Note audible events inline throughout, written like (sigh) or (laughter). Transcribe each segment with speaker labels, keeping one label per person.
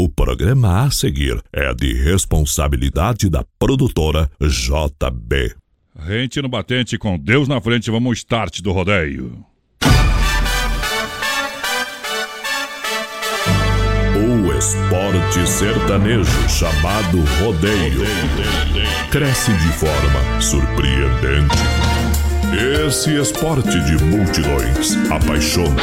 Speaker 1: O programa a seguir é de responsabilidade da produtora JB.
Speaker 2: Rente no batente com Deus na frente, vamos ao start do rodeio.
Speaker 1: O esporte sertanejo chamado rodeio cresce de forma surpreendente. Esse esporte de multidões apaixona,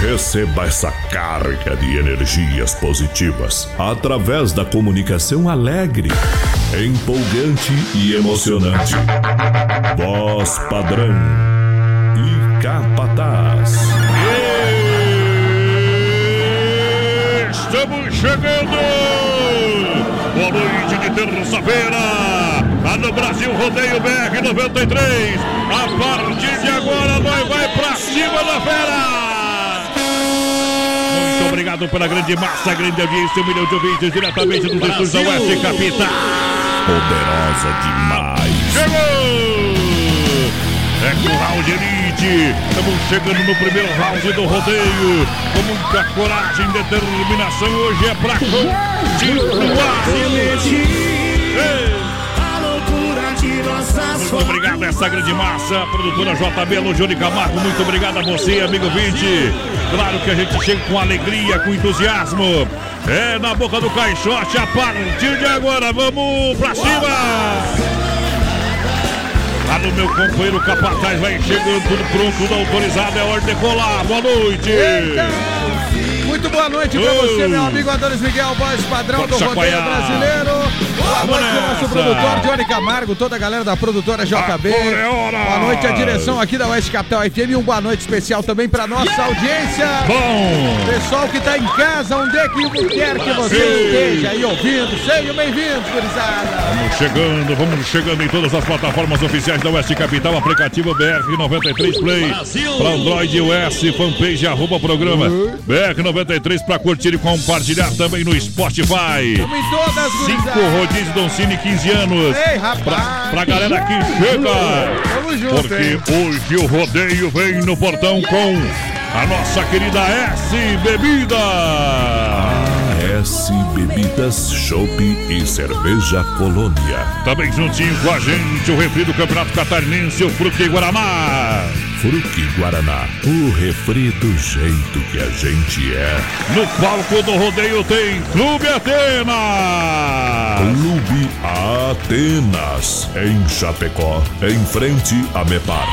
Speaker 1: Receba essa carga de energias positivas através da comunicação alegre, empolgante e emocionante. Voz padrão e capataz.
Speaker 2: Estamos chegando! Boa noite de terça-feira! Lá no Brasil Rodeio BR 93. A partir de agora nós vai pra cima da fera! Obrigado pela grande massa, grande audiência, um milhão de ouvintes diretamente dos estúdios da Oeste Capital.
Speaker 1: Poderosa demais.
Speaker 2: Chegou! É com o round elite. Estamos chegando no primeiro round do rodeio. Com muita coragem e determinação. Hoje é pra continuar. Ei! Muito obrigado a essa grande massa, produtora JB, Johnny Camargo, muito obrigado a você, amigo vinte. Claro que a gente chega com alegria, com entusiasmo. É na boca do caixote, a partir de agora, vamos pra cima! Lá no meu companheiro Capataz vai chegando, tudo pronto, tudo autorizado, é hora de decolar. Boa noite!
Speaker 3: Muito boa noite pra você, meu amigo Adonis Miguel, voz padrão
Speaker 2: Pode
Speaker 3: do rodeio
Speaker 2: chacoalhar.
Speaker 3: brasileiro. Boa
Speaker 2: Vamos
Speaker 3: noite nosso produtor Johnny Camargo, toda a galera da produtora JB.
Speaker 2: É.
Speaker 3: Boa noite à direção aqui da Oeste Capital FM e um boa noite especial também pra nossa audiência.
Speaker 2: Bom!
Speaker 3: Pessoal que tá em casa, onde é que quer que você
Speaker 2: Sim.
Speaker 3: esteja aí ouvindo, sejam bem-vindos, gurizada.
Speaker 2: Vamos chegando, vamos chegando em todas as plataformas oficiais da Oeste Capital, aplicativo BR93 Play, para Android iOS, fanpage arroba programa BR93 para curtir e compartilhar também no Spotify.
Speaker 3: Vamos em todas,
Speaker 2: Cinco
Speaker 3: gurizada.
Speaker 2: Rodízios Doncini, 15 anos.
Speaker 3: Ei, rapaz.
Speaker 2: Pra, pra galera que chega.
Speaker 3: Tamo junto,
Speaker 2: Porque
Speaker 3: hein?
Speaker 2: hoje o rodeio vem no portão com a nossa querida S Bebida.
Speaker 1: AS Bebidas, Chopp e Cerveja Colônia.
Speaker 2: Também juntinho com a gente, o refri do Campeonato Catarinense, o Fruque Guaraná.
Speaker 1: Fruque Guaraná, o refri do jeito que a gente é.
Speaker 2: No palco do rodeio tem Clube Atena.
Speaker 1: Clube Atenas, em Chapecó, em frente a Mepar.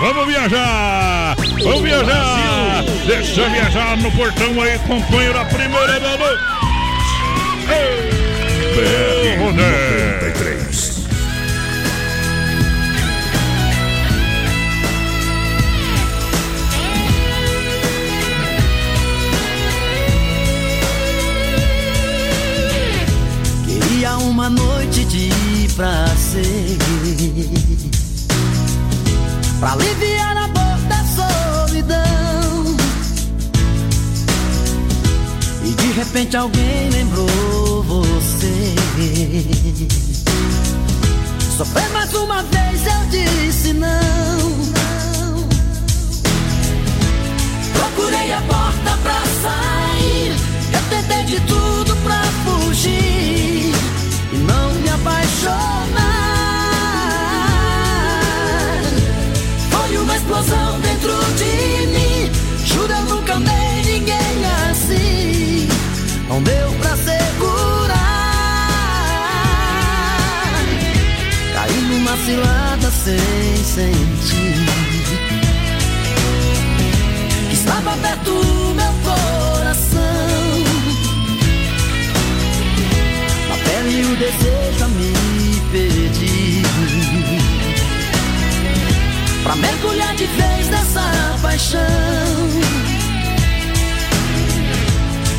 Speaker 2: Vamos viajar! Vamos viajar! Deixa viajar no portão aí, companheiro, a primeira da noite.
Speaker 1: BR
Speaker 2: Rodeio.
Speaker 1: 93.
Speaker 4: Prazer Pra aliviar a dor da solidão E de repente alguém lembrou você Sofrer mais uma vez eu disse não, não. Procurei a porta pra sair. Eu tentei de tudo pra fugir e não me apaixonar. Explosão dentro de mim. Juro, eu nunca amei ninguém assim. Não deu pra segurar. Caí numa cilada sem sentir. Estava perto do meu coração. Na pele o desejo a me pedir. Pra mergulhar de vez nessa paixão.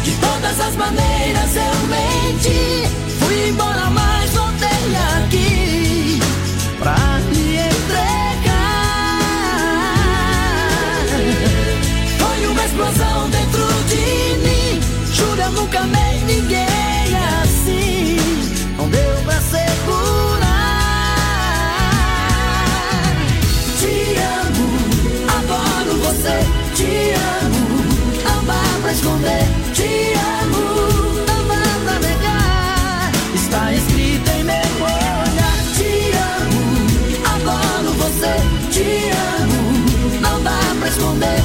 Speaker 4: De todas as maneiras eu menti. Fui embora, mas voltei aqui. Pra me entregar. Foi uma explosão dentro de mim. jura nunca amei ninguém. Esconder, te amo. Não dá pra negar. Está escrito em meu olhar, te amo. Adoro você, te amo. Não dá pra esconder,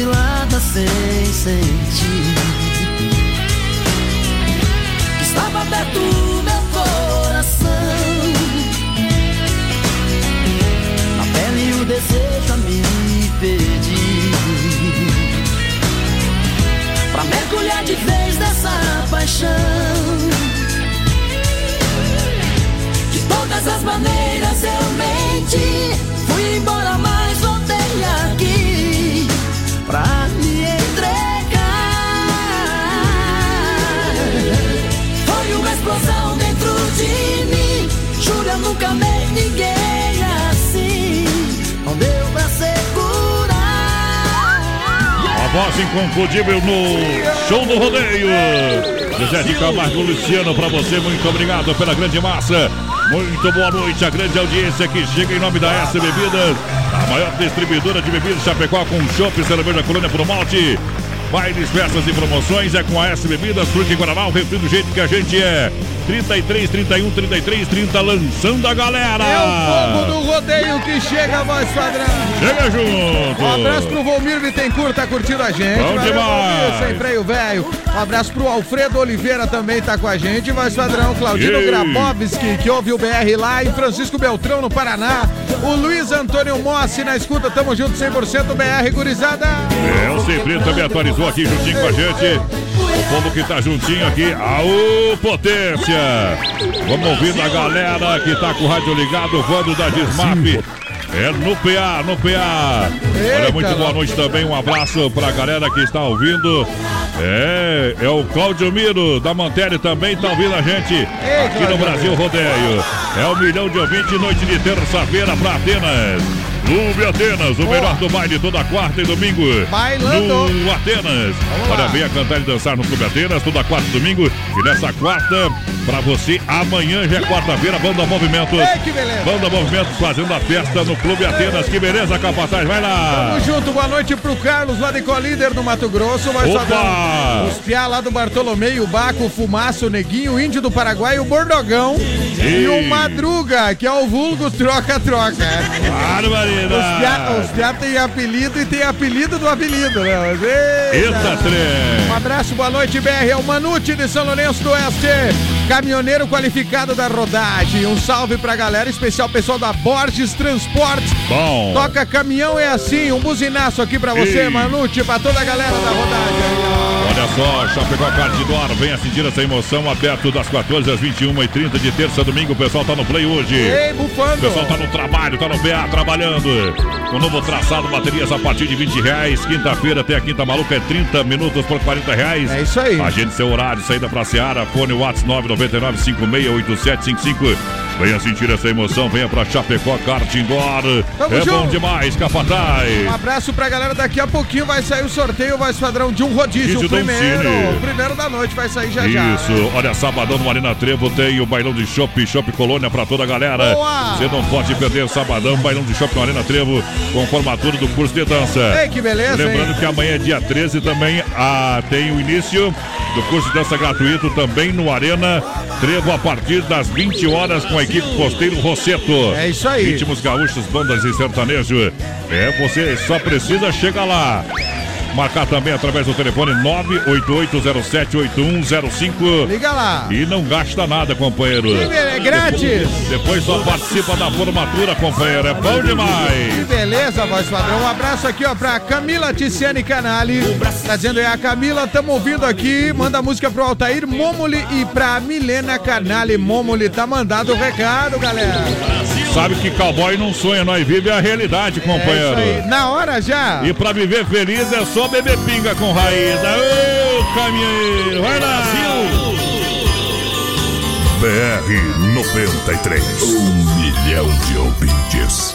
Speaker 4: cilada sem sentir. Estava perto do meu coração. Na pele o desejo a me pedir Pra mergulhar de vez nessa paixão. De todas as maneiras eu menti. Fui embora, nunca amei ninguém assim Não deu pra segurar
Speaker 2: A voz inconfundível no show do rodeio. José de Camargo Luciano, pra você, muito obrigado pela grande massa. Muito boa noite, a grande audiência que chega em nome da S Bebidas, a maior distribuidora de bebidas Chapecó com chopp, cerveja colônia pro malte. Bailes, festas e promoções é com a S Bebidas, Fruque Guaraná, o refri do jeito que a gente é. 33, 31, 33, 30, lançando a galera.
Speaker 3: É o povo do rodeio que chega, voz padrão.
Speaker 2: Chega junto.
Speaker 3: Um abraço pro Volmir Bittencourt, tá curtindo a gente.
Speaker 2: Bom
Speaker 3: Valeu,
Speaker 2: demais.
Speaker 3: Volmir, sem freio velho. Um abraço pro Alfredo Oliveira também tá com a gente. Voz padrão, Claudino. Grabowski, que ouve o BR lá, e Francisco Beltrão no Paraná. O Luiz Antônio Mossi na escuta, tamo junto 100% BR, gurizada.
Speaker 2: É, o Sempre também atualizou aqui juntinho com a gente. O povo que tá juntinho aqui. Aô, potência! Vamos ouvindo a galera que tá com o rádio ligado, voando da Desmap. É no PA, no PA. Olha, muito boa noite também. Um abraço pra galera que está ouvindo. É, é o Claudio Miro da Mantelli também tá ouvindo a gente aqui no Brasil Rodeio. É um milhão de ouvintes, noite de terça-feira pra Atenas. Clube Atenas, o
Speaker 3: Boa.
Speaker 2: melhor do baile toda quarta e domingo.
Speaker 3: Bailando.
Speaker 2: No Atenas.
Speaker 3: Vamos
Speaker 2: Olha,
Speaker 3: lá.
Speaker 2: venha cantar e dançar no Clube Atenas, toda quarta e domingo. E nessa quarta, pra você, amanhã já é quarta-feira, Banda Movimento.
Speaker 3: Ei, que beleza.
Speaker 2: Banda Movimento fazendo a festa no Clube Atenas. Que beleza, Capataz, vai lá.
Speaker 3: Tamo junto, boa noite pro Carlos lá de Colíder no Mato Grosso. Vai
Speaker 2: Opa!
Speaker 3: Os piá lá do Bartolomeu, o Baco, o Fumaça, o Neguinho, o Índio do Paraguai, o Bordogão e o Madruga, que é o vulgo troca-troca. Os os piá tem apelido e tem apelido do apelido, né? Mas, eita.
Speaker 2: Eita, trem.
Speaker 3: Um abraço, boa noite, BR. É o Manute de São Lourenço do Oeste, caminhoneiro qualificado da rodagem. Um salve pra galera, especial pessoal da Borges Transportes.
Speaker 2: Bom.
Speaker 3: Toca caminhão é assim, um buzinaço aqui pra você,
Speaker 2: Ei.
Speaker 3: Manute, pra toda a galera da rodagem.
Speaker 2: Olha só, Chapecó Cardidor, venha sentir essa emoção, aberto das 14 às 21h30 de terça a domingo. O pessoal tá no play hoje.
Speaker 3: Ei,
Speaker 2: O
Speaker 3: bufando.
Speaker 2: pessoal tá no trabalho, tá no BA trabalhando. O novo traçado, baterias a partir de 20 reais. Quinta-feira até a quinta maluca é 30 minutos por 40 reais.
Speaker 3: É isso aí.
Speaker 2: Agende seu horário, saída pra Seara, fone Whats 999-568755. Venha sentir essa emoção, venha pra Chapecó Kart Indoor.
Speaker 3: Tamo
Speaker 2: é bom
Speaker 3: junto.
Speaker 2: demais, Capataz.
Speaker 3: Um abraço pra galera, daqui a pouquinho vai sair o sorteio, vai padrão de um rodízio.
Speaker 2: Rodízio
Speaker 3: O primeiro, o primeiro da noite vai sair já já.
Speaker 2: Isso, olha, sabadão no Marina Trevo tem o bailão de chopp, chopp colônia pra toda a galera.
Speaker 3: Boa!
Speaker 2: Você não pode perder sabadão, bailão de chopp no Marina Trevo com formatura do curso de dança.
Speaker 3: Ei, que beleza,
Speaker 2: Lembrando
Speaker 3: hein?
Speaker 2: que amanhã, dia 13, também ah, tem o início do curso de dança gratuito também no Arena Trevo a partir das 20 horas com a equipe Costeiro Rosseto.
Speaker 3: É isso aí.
Speaker 2: Ritmos gaúchos, bandas e sertanejo. É, você só precisa chegar lá. Marcar também através do telefone 988078105.
Speaker 3: Liga lá.
Speaker 2: E não gasta nada, companheiro.
Speaker 3: É grátis.
Speaker 2: Depois só participa da formatura, companheiro. É bom
Speaker 3: Que
Speaker 2: demais.
Speaker 3: beleza, voz padrão. Um abraço aqui, ó, pra Camila Ticiane Canali. Tá dizendo aí, a Camila, tamo ouvindo aqui. Manda música pro Altair Momoli e pra Milena Canali Momoli. Tá mandado o recado, galera.
Speaker 2: Sabe que cowboy não sonha, nós vive a realidade,
Speaker 3: É isso aí.
Speaker 2: companheiro.
Speaker 3: Na hora já.
Speaker 2: E pra viver feliz é só beber pinga com raída. Ô, caminhoneiro, vai lá.
Speaker 1: BR 93. Um milhão de ouvintes.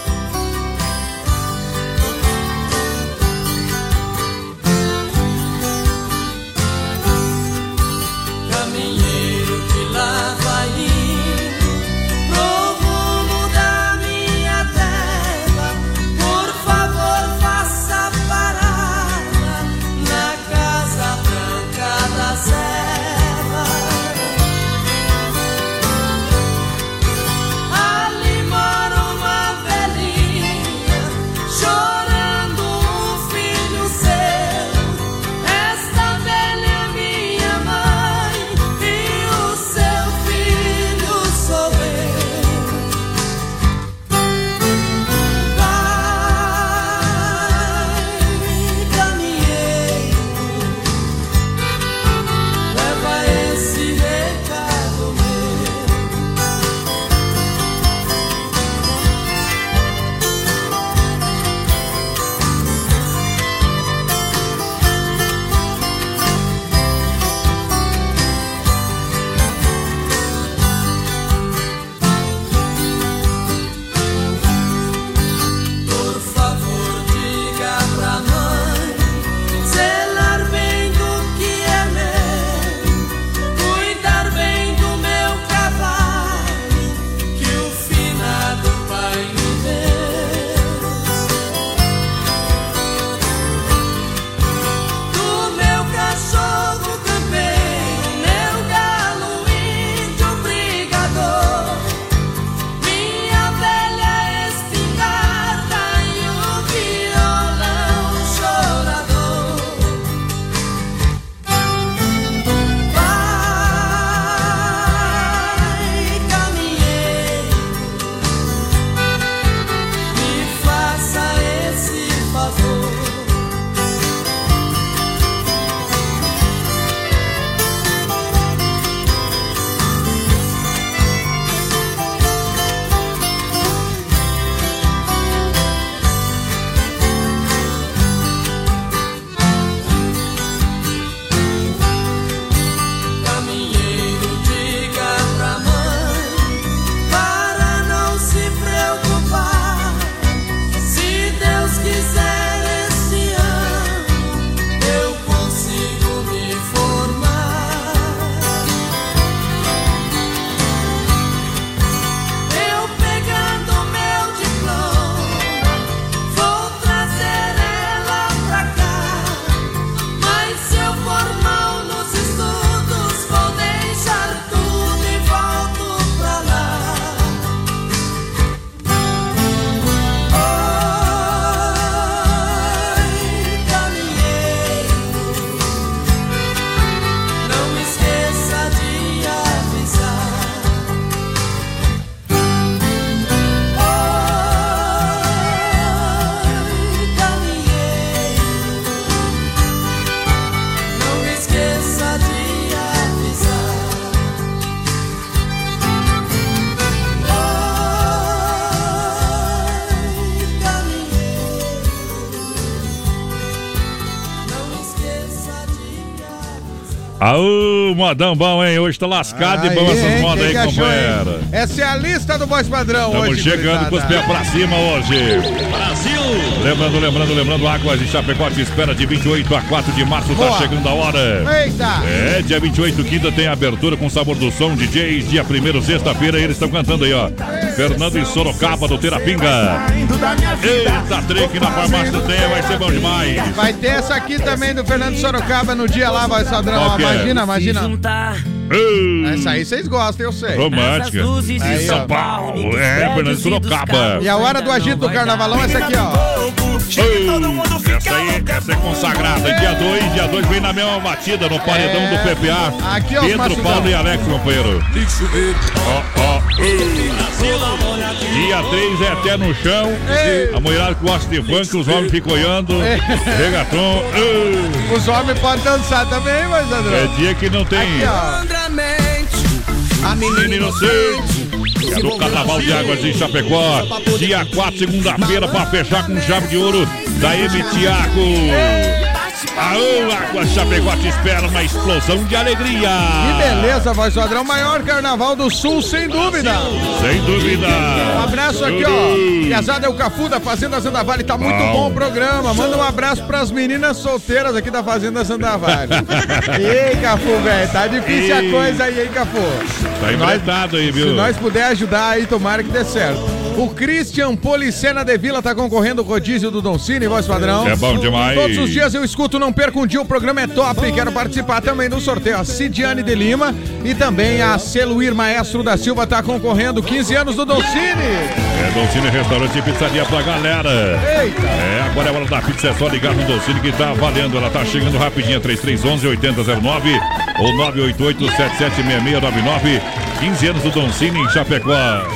Speaker 2: Modão bom, hein? Hoje tá lascado e bom essas
Speaker 3: hein?
Speaker 2: modas aí,
Speaker 3: que achou,
Speaker 2: companheiro.
Speaker 3: hein? Essa é a lista do voz padrão
Speaker 2: Estamos
Speaker 3: hoje.
Speaker 2: chegando com os pés pra cima hoje. Lembrando, lembrando, lembrando, Águas de Chapecó te espera de 28 a 4 de março, tá
Speaker 3: Boa.
Speaker 2: chegando a hora.
Speaker 3: Eita!
Speaker 2: É, dia 28, quinta, tem abertura com sabor do som, DJs. Dia 1 sexta-feira, eles estão cantando aí, ó. Fernando e Sorocaba do Terapinga. Eita, trick na farmácia do Tenha, vai ser bom demais.
Speaker 3: Vai ter essa aqui também do Fernando Sorocaba no dia lá.
Speaker 2: Qual que é?
Speaker 3: Imagina, imagina.
Speaker 2: Ei,
Speaker 3: Essa aí vocês gostam, eu sei.
Speaker 2: Romântica.
Speaker 3: Aí.
Speaker 5: São Paulo.
Speaker 2: É, Fernando Sorocaba.
Speaker 3: E a hora do agito do carnavalão é essa aqui, ó.
Speaker 2: Ei, Essa aí, essa é consagrada. Dia 2, dia 2 vem na mesma batida no paredão
Speaker 3: É.
Speaker 2: do PPA.
Speaker 3: Aqui, ó,
Speaker 2: Pedro. Paulo e Alex, companheiro. Ó, ó. Dia 3 é até no chão.
Speaker 3: Ei.
Speaker 2: A mulherada que gosta de funk, os homens ficam olhando. Regaton.
Speaker 3: Os homens podem dançar também, voz
Speaker 2: É
Speaker 3: padrão.
Speaker 2: dia que não tem.
Speaker 3: Aqui, ó.
Speaker 4: A
Speaker 2: Menino inocente. É do Carnaval de Águas de Chapecó. Dia 4, segunda-feira, para fechar com chave de ouro da M. Tiago. Aô, Águas de Chapecó te espera uma explosão de alegria.
Speaker 3: Que beleza, voz padrão. Maior carnaval do sul, sem dúvida.
Speaker 2: Sem dúvida.
Speaker 3: Um abraço aqui, ó. Piazada é o Cafu da Fazenda Santa Vale. Tá muito
Speaker 2: Bom.
Speaker 3: bom o programa. Manda um abraço pras meninas solteiras aqui da Fazenda Santa Vale. (laughs) Ei, Cafu, velho. Tá difícil
Speaker 2: Ei.
Speaker 3: a coisa aí, hein, Cafu?
Speaker 2: Tá empretado aí,
Speaker 3: Se
Speaker 2: viu?
Speaker 3: nós puder ajudar aí, tomara que dê certo. O Christian Policena de Vila tá concorrendo ao rodízio do Don Cine, voz padrão.
Speaker 2: É bom demais.
Speaker 3: Todos os dias eu escuto, não perco um dia, o programa é top. Quero participar também do sorteio. A Cidiane de Lima e também a Celuir Maestro da Silva tá concorrendo. 15 anos do Don Cine.
Speaker 2: É Dolcine Restaurante e Pizzaria pra galera.
Speaker 3: Eita.
Speaker 2: É, agora é hora da pizza, é só ligar no Dolcine que tá valendo. Ela tá chegando rapidinho, 3311-8009 ou 988-776699. 15 anos do Dolcine em Chapecó.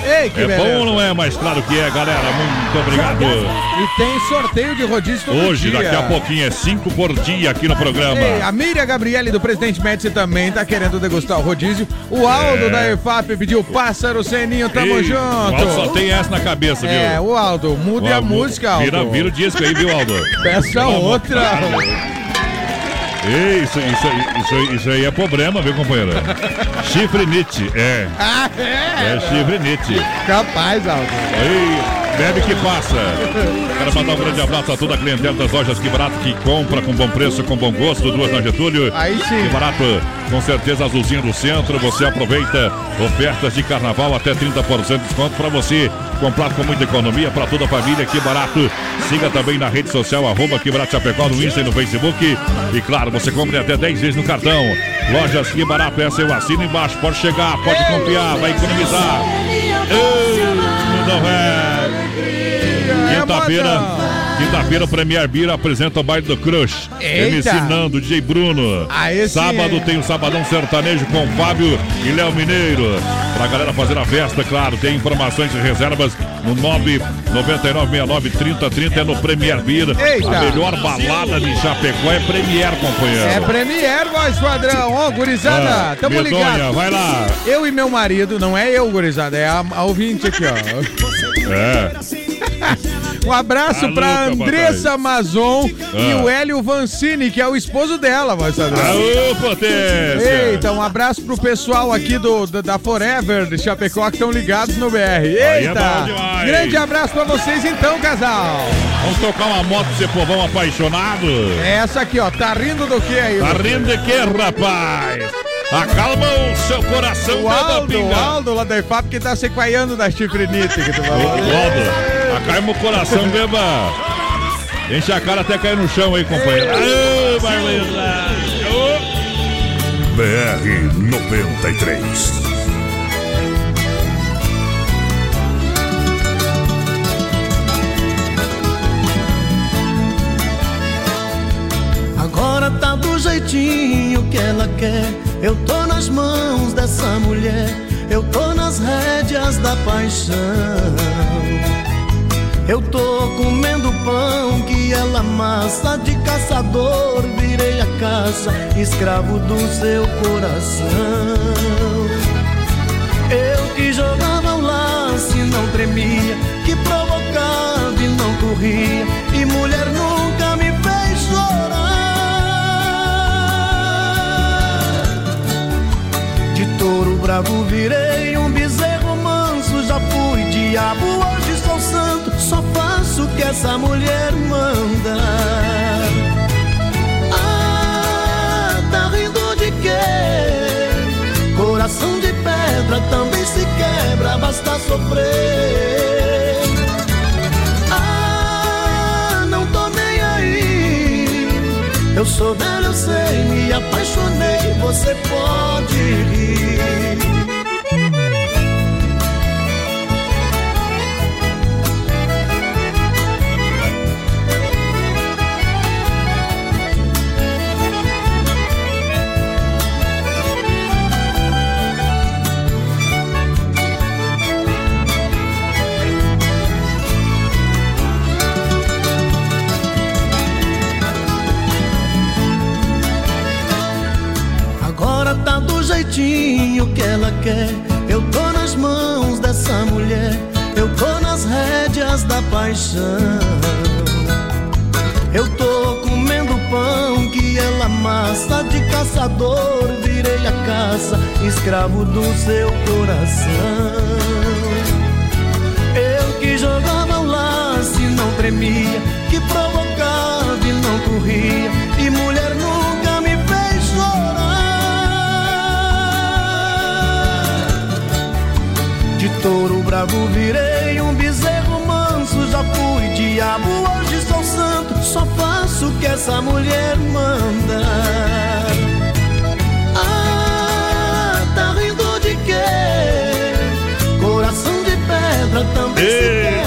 Speaker 3: Ei, que
Speaker 2: é bom ou não é? Mas claro que é, galera. Muito obrigado.
Speaker 3: E tem sorteio de rodízio
Speaker 2: Hoje,
Speaker 3: dia.
Speaker 2: daqui a pouquinho, é 5 por dia aqui no programa.
Speaker 3: Ei, a Miriam Gabriele do Presidente Médici também tá querendo degustar o rodízio. O Aldo
Speaker 2: É.
Speaker 3: da EFAP pediu Pássaro Seninho, tamo
Speaker 2: Ei,
Speaker 3: junto.
Speaker 2: o Aldo só tem essa na cabeça, viu?
Speaker 3: É, o Aldo, mude
Speaker 2: Ó,
Speaker 3: a música, Aldo.
Speaker 2: Vira, vira o disco aí, viu, Aldo?
Speaker 3: Peça outra.
Speaker 2: Ei, isso, isso, aí- isso, aí- isso aí é problema, viu, companheiro? Chifre Nietzsche, é.
Speaker 3: Ah, é?
Speaker 2: É chifre Nietzsche.
Speaker 3: Capaz, Aldo.
Speaker 2: Ei, bebe que passa. Quero mandar um grande abraço a toda a clientela das lojas Que Barato que compra com bom preço, com bom gosto. Duas na Getúlio.
Speaker 3: Aí sim.
Speaker 2: Que Barato, com certeza, azulzinho do centro. Você aproveita ofertas de carnaval até 30% de desconto para você comprar com muita economia para toda a família. Que Barato. Siga também na rede social, arroba Que Barato Chapecó, no Insta e no Facebook. E claro, você compra até 10 vezes no cartão. Lojas Que Barato, essa eu assino embaixo. Pode chegar, pode confiar, vai economizar. Ei, não é. Quinta-feira, quinta-feira, Premier Beer apresenta o baile do Crush.
Speaker 3: Eita.
Speaker 2: MC Nando, DJ Bruno.
Speaker 3: Aí sim.
Speaker 2: Sábado tem o Sabadão Sertanejo com Fábio e Léo Mineiro. Pra galera fazer a festa, claro, tem informações e reservas no 999693030 é no Premier Beer.
Speaker 3: Eita.
Speaker 2: A melhor balada de Chapecó é Premier, companheiro.
Speaker 3: É Premier, voz padrão. Ó, gurizada,
Speaker 2: Ah,
Speaker 3: tamo
Speaker 2: Medonha,
Speaker 3: ligados.
Speaker 2: vai lá.
Speaker 3: Eu e meu marido, não é eu, gurizada, é a, a ouvinte aqui, ó.
Speaker 2: É. (laughs)
Speaker 3: Um abraço
Speaker 2: Tá
Speaker 3: pra Andressa Mazon e
Speaker 2: Ah.
Speaker 3: o Hélio Vancini, que é o esposo dela, voz padrão.
Speaker 2: Aô, potência.
Speaker 3: Eita, um abraço pro pessoal aqui do, da, da Forever de Chapecó que estão ligados no BR.
Speaker 2: é
Speaker 3: Eita!
Speaker 2: demais.
Speaker 3: grande abraço pra vocês então, casal.
Speaker 2: Vamos tocar uma moto pra esse povão apaixonado.
Speaker 3: É essa aqui, ó. Tá rindo do que aí?
Speaker 2: Tá rindo de quê, rapaz? Acalma o seu coração,
Speaker 3: O Aldo, o. Aldo lá da IFAP que tá sequaiando da chifrinite que tu
Speaker 2: Ô,
Speaker 3: falou.
Speaker 2: Aldo, acalma o coração, beba. Enche a cara até cair no chão aí, companheiro. Aô, Marlena.
Speaker 1: BR 93.
Speaker 4: Agora tá do jeitinho que ela quer. Eu tô nas mãos dessa mulher. Eu tô nas rédeas da paixão. Eu tô comendo pão que ela amassa de caçador. Virei a caça, escravo do seu coração. Eu que jogava o lance não tremia, que provocava e não corria, e mulher nunca me fez chorar. bravo virei um bezerro manso, já fui diabo, essa mulher manda. Ah, tá rindo de quê? Coração de pedra também se quebra, basta sofrer. Ah, não tô nem aí. Eu sou velho, eu sei, me apaixonei, você pode rir. Do jeitinho que ela quer. Eu tô nas mãos dessa mulher. Eu tô nas rédeas da paixão. Eu tô comendo pão que ela amassa de caçador. Virei a caça, escravo do seu coração. Eu que jogava o laço e não tremia, que provocava e não corria, touro bravo virei um bezerro manso, já fui diabo, hoje sou santo, só faço o que essa mulher manda. Ah, tá rindo de quê? Coração de pedra também se quebra,
Speaker 2: trem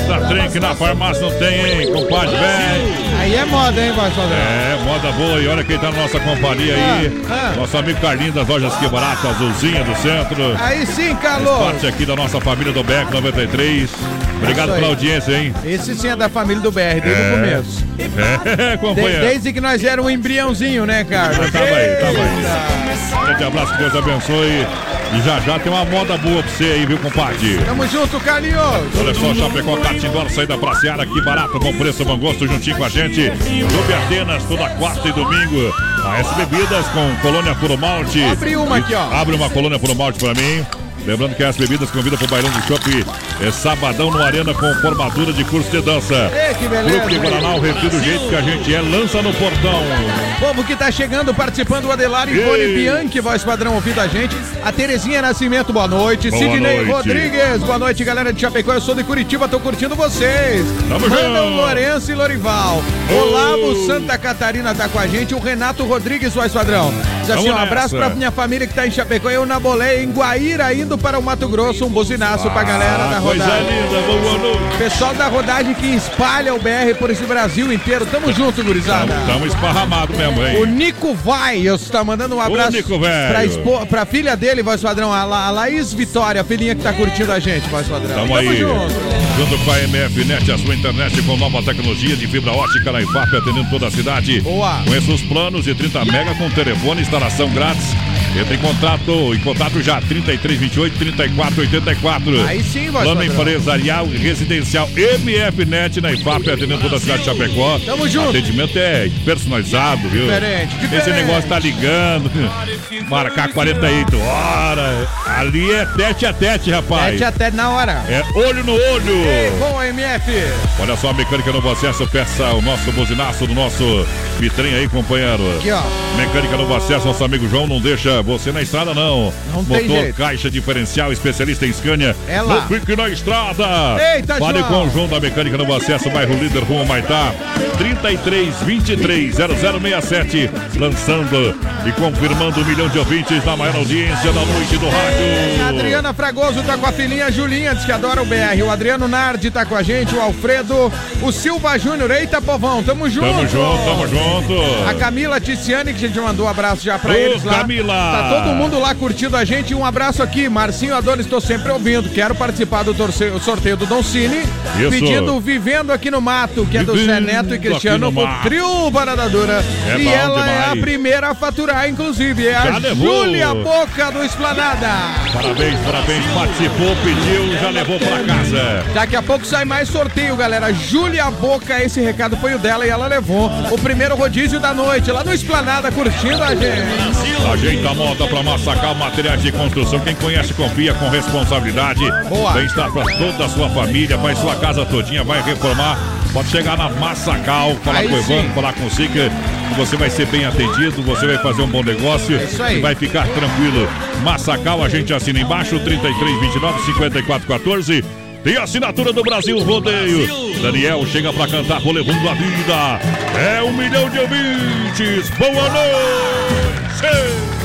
Speaker 2: que na farmácia não tem, hein, compadre velho.
Speaker 3: Aí é moda, hein, padrão?
Speaker 2: É, moda boa. E olha quem tá na nossa companhia aí.
Speaker 3: Ah, ah.
Speaker 2: Nosso amigo Carlinhos das lojas Que Barato, Azulzinha do Centro.
Speaker 3: Aí sim,
Speaker 2: Faz
Speaker 3: calor.
Speaker 2: parte aqui da nossa família do Beck 93. Obrigado pela audiência, hein?
Speaker 3: Esse sim é da família do BR, desde
Speaker 2: É.
Speaker 3: o começo.
Speaker 2: É, (laughs)
Speaker 3: De-
Speaker 2: companheiro.
Speaker 3: desde que nós era um embriãozinho, né, Carlos?
Speaker 2: Tava aí, tava aí. Grande abraço, que Deus abençoe. E já já tem uma moda boa pra você aí, viu, compadre?
Speaker 3: Tamo junto, Carlinhos.
Speaker 2: Olha só, Chapecó, Catindor, saída pra Seara, que barato, bom preço, bom gosto, juntinho com a gente. Clube Atenas, toda quarta e domingo. A S Bebidas com Colônia Puro Malte.
Speaker 3: Abre uma aqui, ó.
Speaker 2: Abre uma Colônia Puro Malte pra mim. Lembrando que a S Bebidas convida pro Bailão do Shopping é sabadão no Arena com formatura de curso de dança.
Speaker 3: Ei, que beleza.
Speaker 2: Grupo de Guaraná, o refri do jeito que a gente é, lança no portão.
Speaker 3: Povo que tá chegando, participando, o Adelar Ivone. Bianchi, voz padrão ouvindo a gente. A Terezinha Nascimento, boa noite.
Speaker 2: Boa
Speaker 3: Sidney
Speaker 2: noite.
Speaker 3: Rodrigues, boa noite, galera de Chapecó. Eu sou de Curitiba, tô curtindo vocês.
Speaker 2: Tamo junto.
Speaker 3: Lourenço e Lorival.
Speaker 2: Ô.
Speaker 3: Olavo Santa Catarina tá com a gente. O Renato Rodrigues, voz padrão. Diz assim, um abraço pra minha família que tá em Chapecó. Eu na boleia, em Guaíra, indo para o Mato Grosso. Um buzinaço pra galera da
Speaker 2: Ah, coisa
Speaker 3: rodagem.
Speaker 2: linda, boa noite.
Speaker 3: Pessoal da rodagem que espalha o BR por esse Brasil inteiro. Tamo junto, gurizada.
Speaker 2: Tamo esparramado mesmo,
Speaker 3: O
Speaker 2: hein?
Speaker 3: Nico Vai, eu está mandando um abraço
Speaker 2: Nico, velho.
Speaker 3: pra, expo- pra filha dele, voz padrão, a, La- a Laís Vitória, a filhinha que tá curtindo a gente, voz padrão.
Speaker 2: Tamo aí.
Speaker 3: junto.
Speaker 2: Junto com a MF Net, a sua internet com nova tecnologia de fibra ótica na IFAP, atendendo toda a cidade.
Speaker 3: Boa.
Speaker 2: Conheça os planos de 30 mega com telefone, instalação grátis. Entre em contato, em contato já, 3328 3484.
Speaker 3: Aí sim, voz
Speaker 2: Plano
Speaker 3: padrão.
Speaker 2: empresarial e residencial MF Net na IFAP, atendendo toda a cidade de Chapecó.
Speaker 3: Tamo junto.
Speaker 2: Atendimento é personalizado, viu?
Speaker 3: Diferente,
Speaker 2: Esse
Speaker 3: diferente.
Speaker 2: negócio tá ligando. Marcar 48 horas. Ali é tete a tete, rapaz.
Speaker 3: Mete até na hora.
Speaker 2: É olho no olho.
Speaker 3: Ei, boa, MF.
Speaker 2: Olha só, a mecânica Novo Acesso, peça o nosso buzinaço do nosso bitrem aí, companheiro.
Speaker 3: Aqui, ó.
Speaker 2: Mecânica Novo Acesso, nosso amigo João, não deixa você na estrada, não.
Speaker 3: Não tem
Speaker 2: Motor,
Speaker 3: jeito.
Speaker 2: caixa diferencial, especialista em Scania.
Speaker 3: É lá.
Speaker 2: Não fique na estrada.
Speaker 3: Eita,
Speaker 2: Fale
Speaker 3: João.
Speaker 2: com o João da Mecânica Novo Acesso, bairro Líder, Rua Maitá. 33 23 0067. Lançando e confirmando um milhão de ouvintes na maior audiência da noite do
Speaker 3: A
Speaker 2: rádio.
Speaker 3: Adriana Fragoso tá com a filhinha Julinha, diz que adora o BR. O Adriano Nardi tá com a gente, o Alfredo, o Silva Júnior. Eita, povão, tamo junto.
Speaker 2: Tamo junto, tamo junto.
Speaker 3: A Camila Ticiane, que a gente mandou um abraço já pra
Speaker 2: Ô,
Speaker 3: eles lá.
Speaker 2: Camila!
Speaker 3: Tá todo mundo lá curtindo a gente. Um abraço aqui. Marcinho Adonis, estou sempre ouvindo. Quero participar do torce- sorteio do Don Cine.
Speaker 2: Isso.
Speaker 3: Pedindo Vivendo Aqui no Mato, que é do Zé Neto e Cristiano,
Speaker 2: no
Speaker 3: com
Speaker 2: Mato.
Speaker 3: trio Barada Dura.
Speaker 2: É
Speaker 3: e ela é a
Speaker 2: demais.
Speaker 3: primeira a faturar, inclusive. É
Speaker 2: Já
Speaker 3: a
Speaker 2: levou.
Speaker 3: Júlia Boca do Esplanada.
Speaker 2: Parabéns, parabéns. Participou, pediu, já levou pra casa.
Speaker 3: Daqui a pouco sai mais sorteio, galera. Júlia Boca, esse recado foi o dela e ela levou o primeiro rodízio da noite lá no Esplanada curtindo a gente.
Speaker 2: A moda para massacar materiais de construção. Quem conhece, confia com responsabilidade.
Speaker 3: Boa.
Speaker 2: Bem-estar para toda a sua família, para sua casa todinha, vai reformar. Pode chegar na Massacal, falar
Speaker 3: Aí
Speaker 2: com o Evandro,
Speaker 3: sim.
Speaker 2: falar com o Sica, você vai ser bem atendido, você vai fazer um bom negócio
Speaker 3: É isso aí.
Speaker 2: e vai ficar tranquilo. Massacal, a gente assina embaixo, 3329 5414. Tem a assinatura do Brasil Rodeio. Daniel chega pra cantar, vou levando a vida. É um milhão de ouvintes. Boa noite!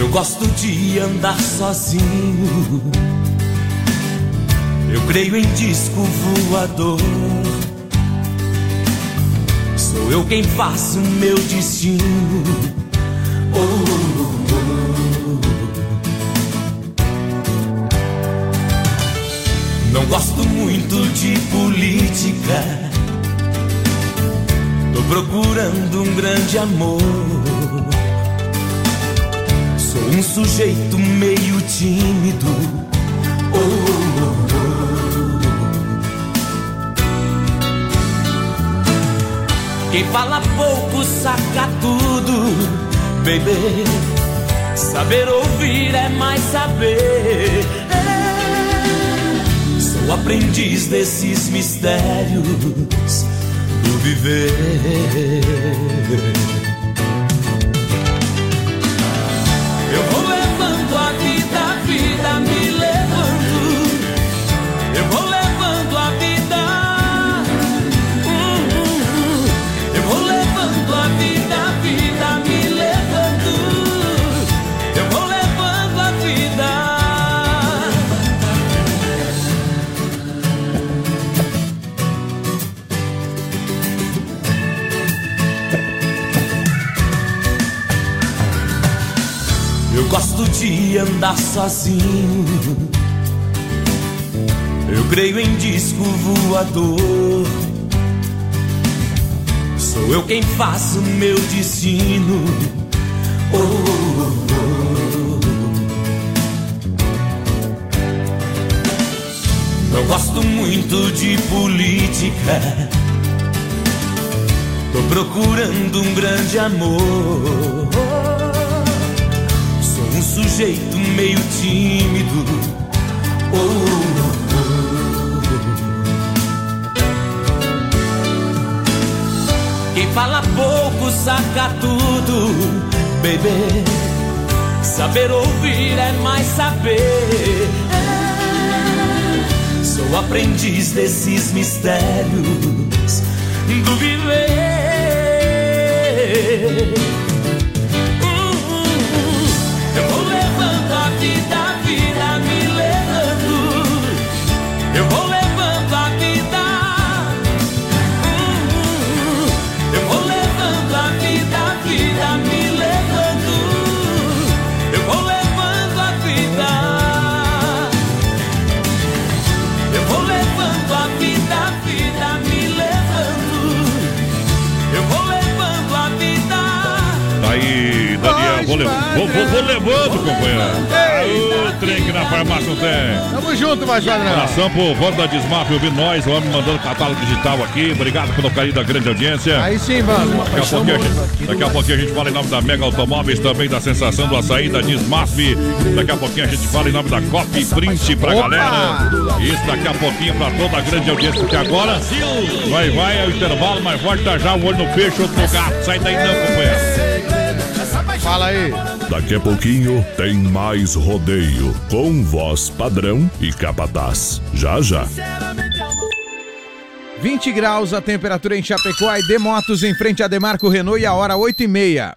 Speaker 6: Eu gosto de andar sozinho. Eu creio em disco voador. Sou eu quem faço meu destino. Oh, oh, oh. Não gosto muito de política. Tô procurando um grande amor. Sou um sujeito meio tímido. Oh, oh, oh. Quem fala pouco saca tudo, baby. Saber ouvir é mais saber. É. Sou aprendiz desses mistérios do viver. De andar sozinho. Eu creio em disco voador. Sou eu quem faço meu destino. Oh, oh, oh. Não gosto muito de política. Tô procurando um grande amor. Sujeito meio tímido. Oh, oh, oh. Quem fala pouco saca tudo, baby. Saber ouvir é mais saber. Sou aprendiz desses mistérios do viver. Vou levando,
Speaker 2: companheiro. O trem que na farmácia não tem.
Speaker 3: Tamo junto, mais padrão.
Speaker 2: Abração pro voto da Desmaf, ouvindo nós, o homem mandando catálogo digital aqui. Obrigado pelo carinho da grande audiência.
Speaker 3: Aí sim, vamos.
Speaker 2: Daqui a, pouquinho a gente, daqui a pouquinho a gente fala em nome da Mega Automóveis, também da sensação do açaí da Dismaf. Daqui a pouquinho a gente fala em nome da Copy Print pra
Speaker 3: Opa!
Speaker 2: galera. Isso daqui a pouquinho pra toda a grande audiência, porque agora vai, vai, é o intervalo, mas volta já, o olho no peixe, outro no gato. Sai daí não, companheiro.
Speaker 3: Fala aí.
Speaker 1: Daqui a pouquinho tem mais rodeio com voz padrão e capataz. Já já.
Speaker 3: 20 graus a temperatura em Chapecó e Demotos em frente a Demarco Renault e a hora 8 e meia.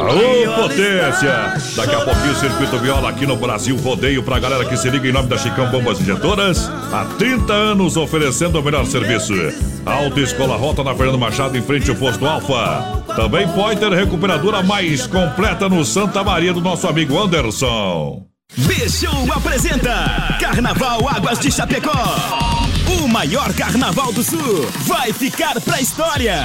Speaker 2: Aô, potência! Daqui a pouquinho o Circuito Viola aqui no Brasil Rodeio pra galera que se liga em nome da Chicão Bombas Injetoras. Há 30 anos oferecendo o melhor serviço. Alta Escola Rota na Fernando Machado em frente ao posto Alfa. Também pode ter recuperadora mais completa no Santa Maria do nosso amigo Anderson.
Speaker 7: B-Show apresenta Carnaval Águas de Chapecó. O maior carnaval do sul vai ficar pra história.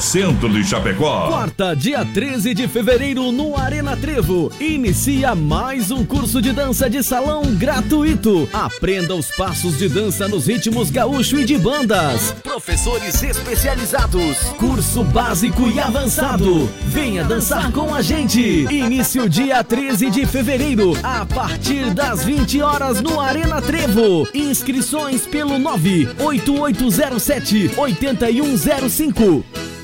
Speaker 2: Centro de Chapecó.
Speaker 8: Quarta, dia 13 de fevereiro, no Arena Trevo. Inicia mais um curso de dança de salão gratuito. Aprenda os passos de dança nos ritmos gaúcho e de bandas. Professores especializados. Curso básico e avançado. Venha dançar com a gente. Início dia 13 de fevereiro, a partir das 20 horas no Arena Trevo. Inscrições pelo 98807 8105.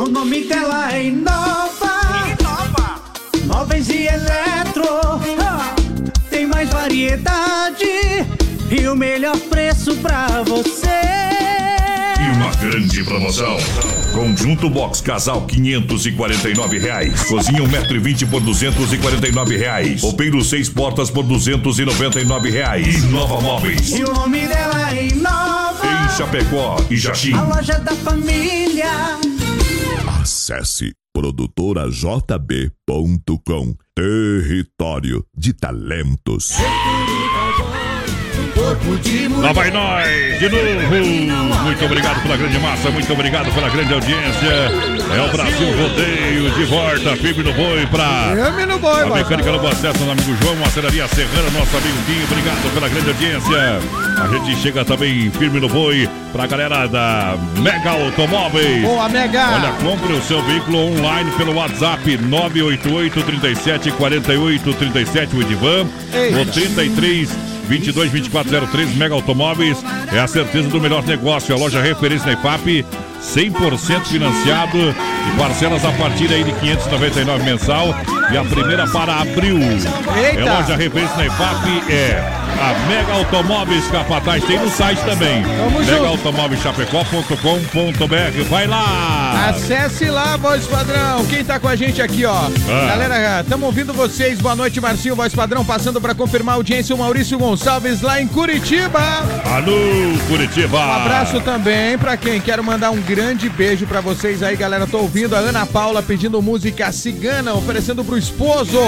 Speaker 5: O nome dela é Inova. Inova. Móveis e eletro. Ah, Tem mais variedade e o melhor preço pra você.
Speaker 2: E uma grande promoção. Conjunto Box Casal 549 reais. Cozinha 1,20m por 249 reais. Roupeiro 6 portas por 299 reais. Inova Móveis.
Speaker 5: E o nome dela é Inova.
Speaker 2: Em Chapecó e Jaxim.
Speaker 5: A loja da família.
Speaker 1: Acesse produtorajb.com Território de Talentos.
Speaker 2: Lá vai nós, de novo. Muito obrigado pela grande massa, muito obrigado pela grande audiência. É o Brasil Rodeio de volta, firme no boi pra.
Speaker 3: Firme no boi,
Speaker 2: A mecânica bom acesso, nosso amigo João, Marcelaria Serrana, nosso amigo Dinho, obrigado pela grande audiência. A gente chega também firme no boi pra galera da Mega Automóveis.
Speaker 3: Boa, Mega.
Speaker 2: Olha, compre o seu veículo online pelo WhatsApp 988 37 48 37 o Edivan ou 33 22 2403 Mega Automóveis é a certeza do melhor negócio. A loja referência na IFAP, 100% financiado e parcelas a partir aí de 599 mensal. E a primeira para abril.
Speaker 3: Eita.
Speaker 2: É loja referência na IFAP, é a Mega Automóveis Capataz. Tem no site também. MegaAutomóveischapecó.com.br. Vai lá!
Speaker 3: Acesse lá, voz padrão. Quem tá com a gente aqui, ó.
Speaker 2: Ah.
Speaker 3: Galera, estamos ouvindo vocês. Boa noite, Marcinho, voz padrão. Passando pra confirmar a audiência, o Maurício Gonçalves lá em Curitiba.
Speaker 2: Alô, Curitiba!
Speaker 3: Um abraço também pra quem quero mandar um grande beijo pra vocês aí, galera. Tô ouvindo a Ana Paula pedindo música cigana, oferecendo pro esposo.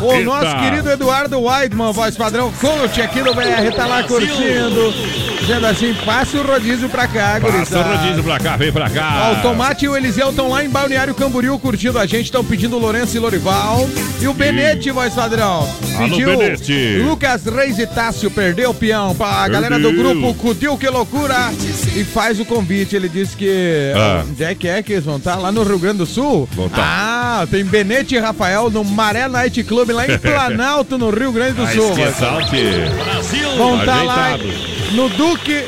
Speaker 3: O
Speaker 2: Eita.
Speaker 3: nosso querido Eduardo Weidman, voz padrão, Tomate aqui do BR tá lá curtindo. Dizendo assim, passe o rodízio pra cá,
Speaker 2: Passa o
Speaker 3: gurizada.
Speaker 2: rodízio pra cá, vem pra cá.
Speaker 3: Ó, o Tomate e o Eliseu estão lá em Balneário Camboriú curtindo a gente, estão pedindo o Lourenço e Lorival. E o Benete, voz padrão.
Speaker 2: Alô,
Speaker 3: Pediu
Speaker 2: Benete.
Speaker 3: Lucas Reis e Tássio, perdeu o peão. Pra galera do grupo Cudil, que loucura. E faz o convite, ele disse que...
Speaker 2: Ah.
Speaker 3: Onde é que é que eles vão estar? Lá no Rio Grande do Sul?
Speaker 2: Vão tá.
Speaker 3: Ah, tem Benete e Rafael no Maré Night Club, lá em (laughs) Planalto, no Rio Grande do
Speaker 2: Ah,
Speaker 3: Sul.
Speaker 2: que
Speaker 3: padrão.
Speaker 2: exalte.
Speaker 3: Vão estar lá no Duque...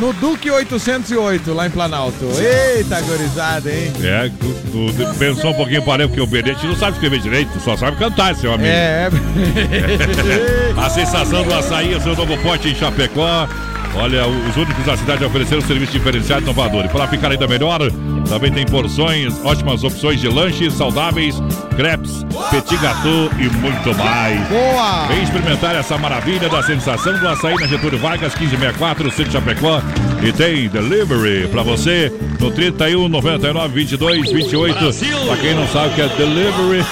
Speaker 3: No Duque 808, lá em Planalto. Eita, gorizada, hein?
Speaker 2: É, tu, tu pensou um pouquinho para porque o Benete não sabe escrever direito, só sabe cantar, seu amigo.
Speaker 3: É. (laughs) (laughs)
Speaker 2: A sensação do açaí seu novo pote em Chapecó. Olha, os únicos da cidade a oferecer um serviço diferenciado e inovador. E para ficar ainda melhor, também tem porções, ótimas opções de lanches saudáveis, crepes, petit gâteau e muito mais.
Speaker 3: Boa!
Speaker 2: Vem experimentar essa maravilha da sensação do açaí na Getúlio Vargas, 1564, Centro Chapecó. E tem delivery para você no 31 99 22 28. Pra quem não sabe o que é delivery,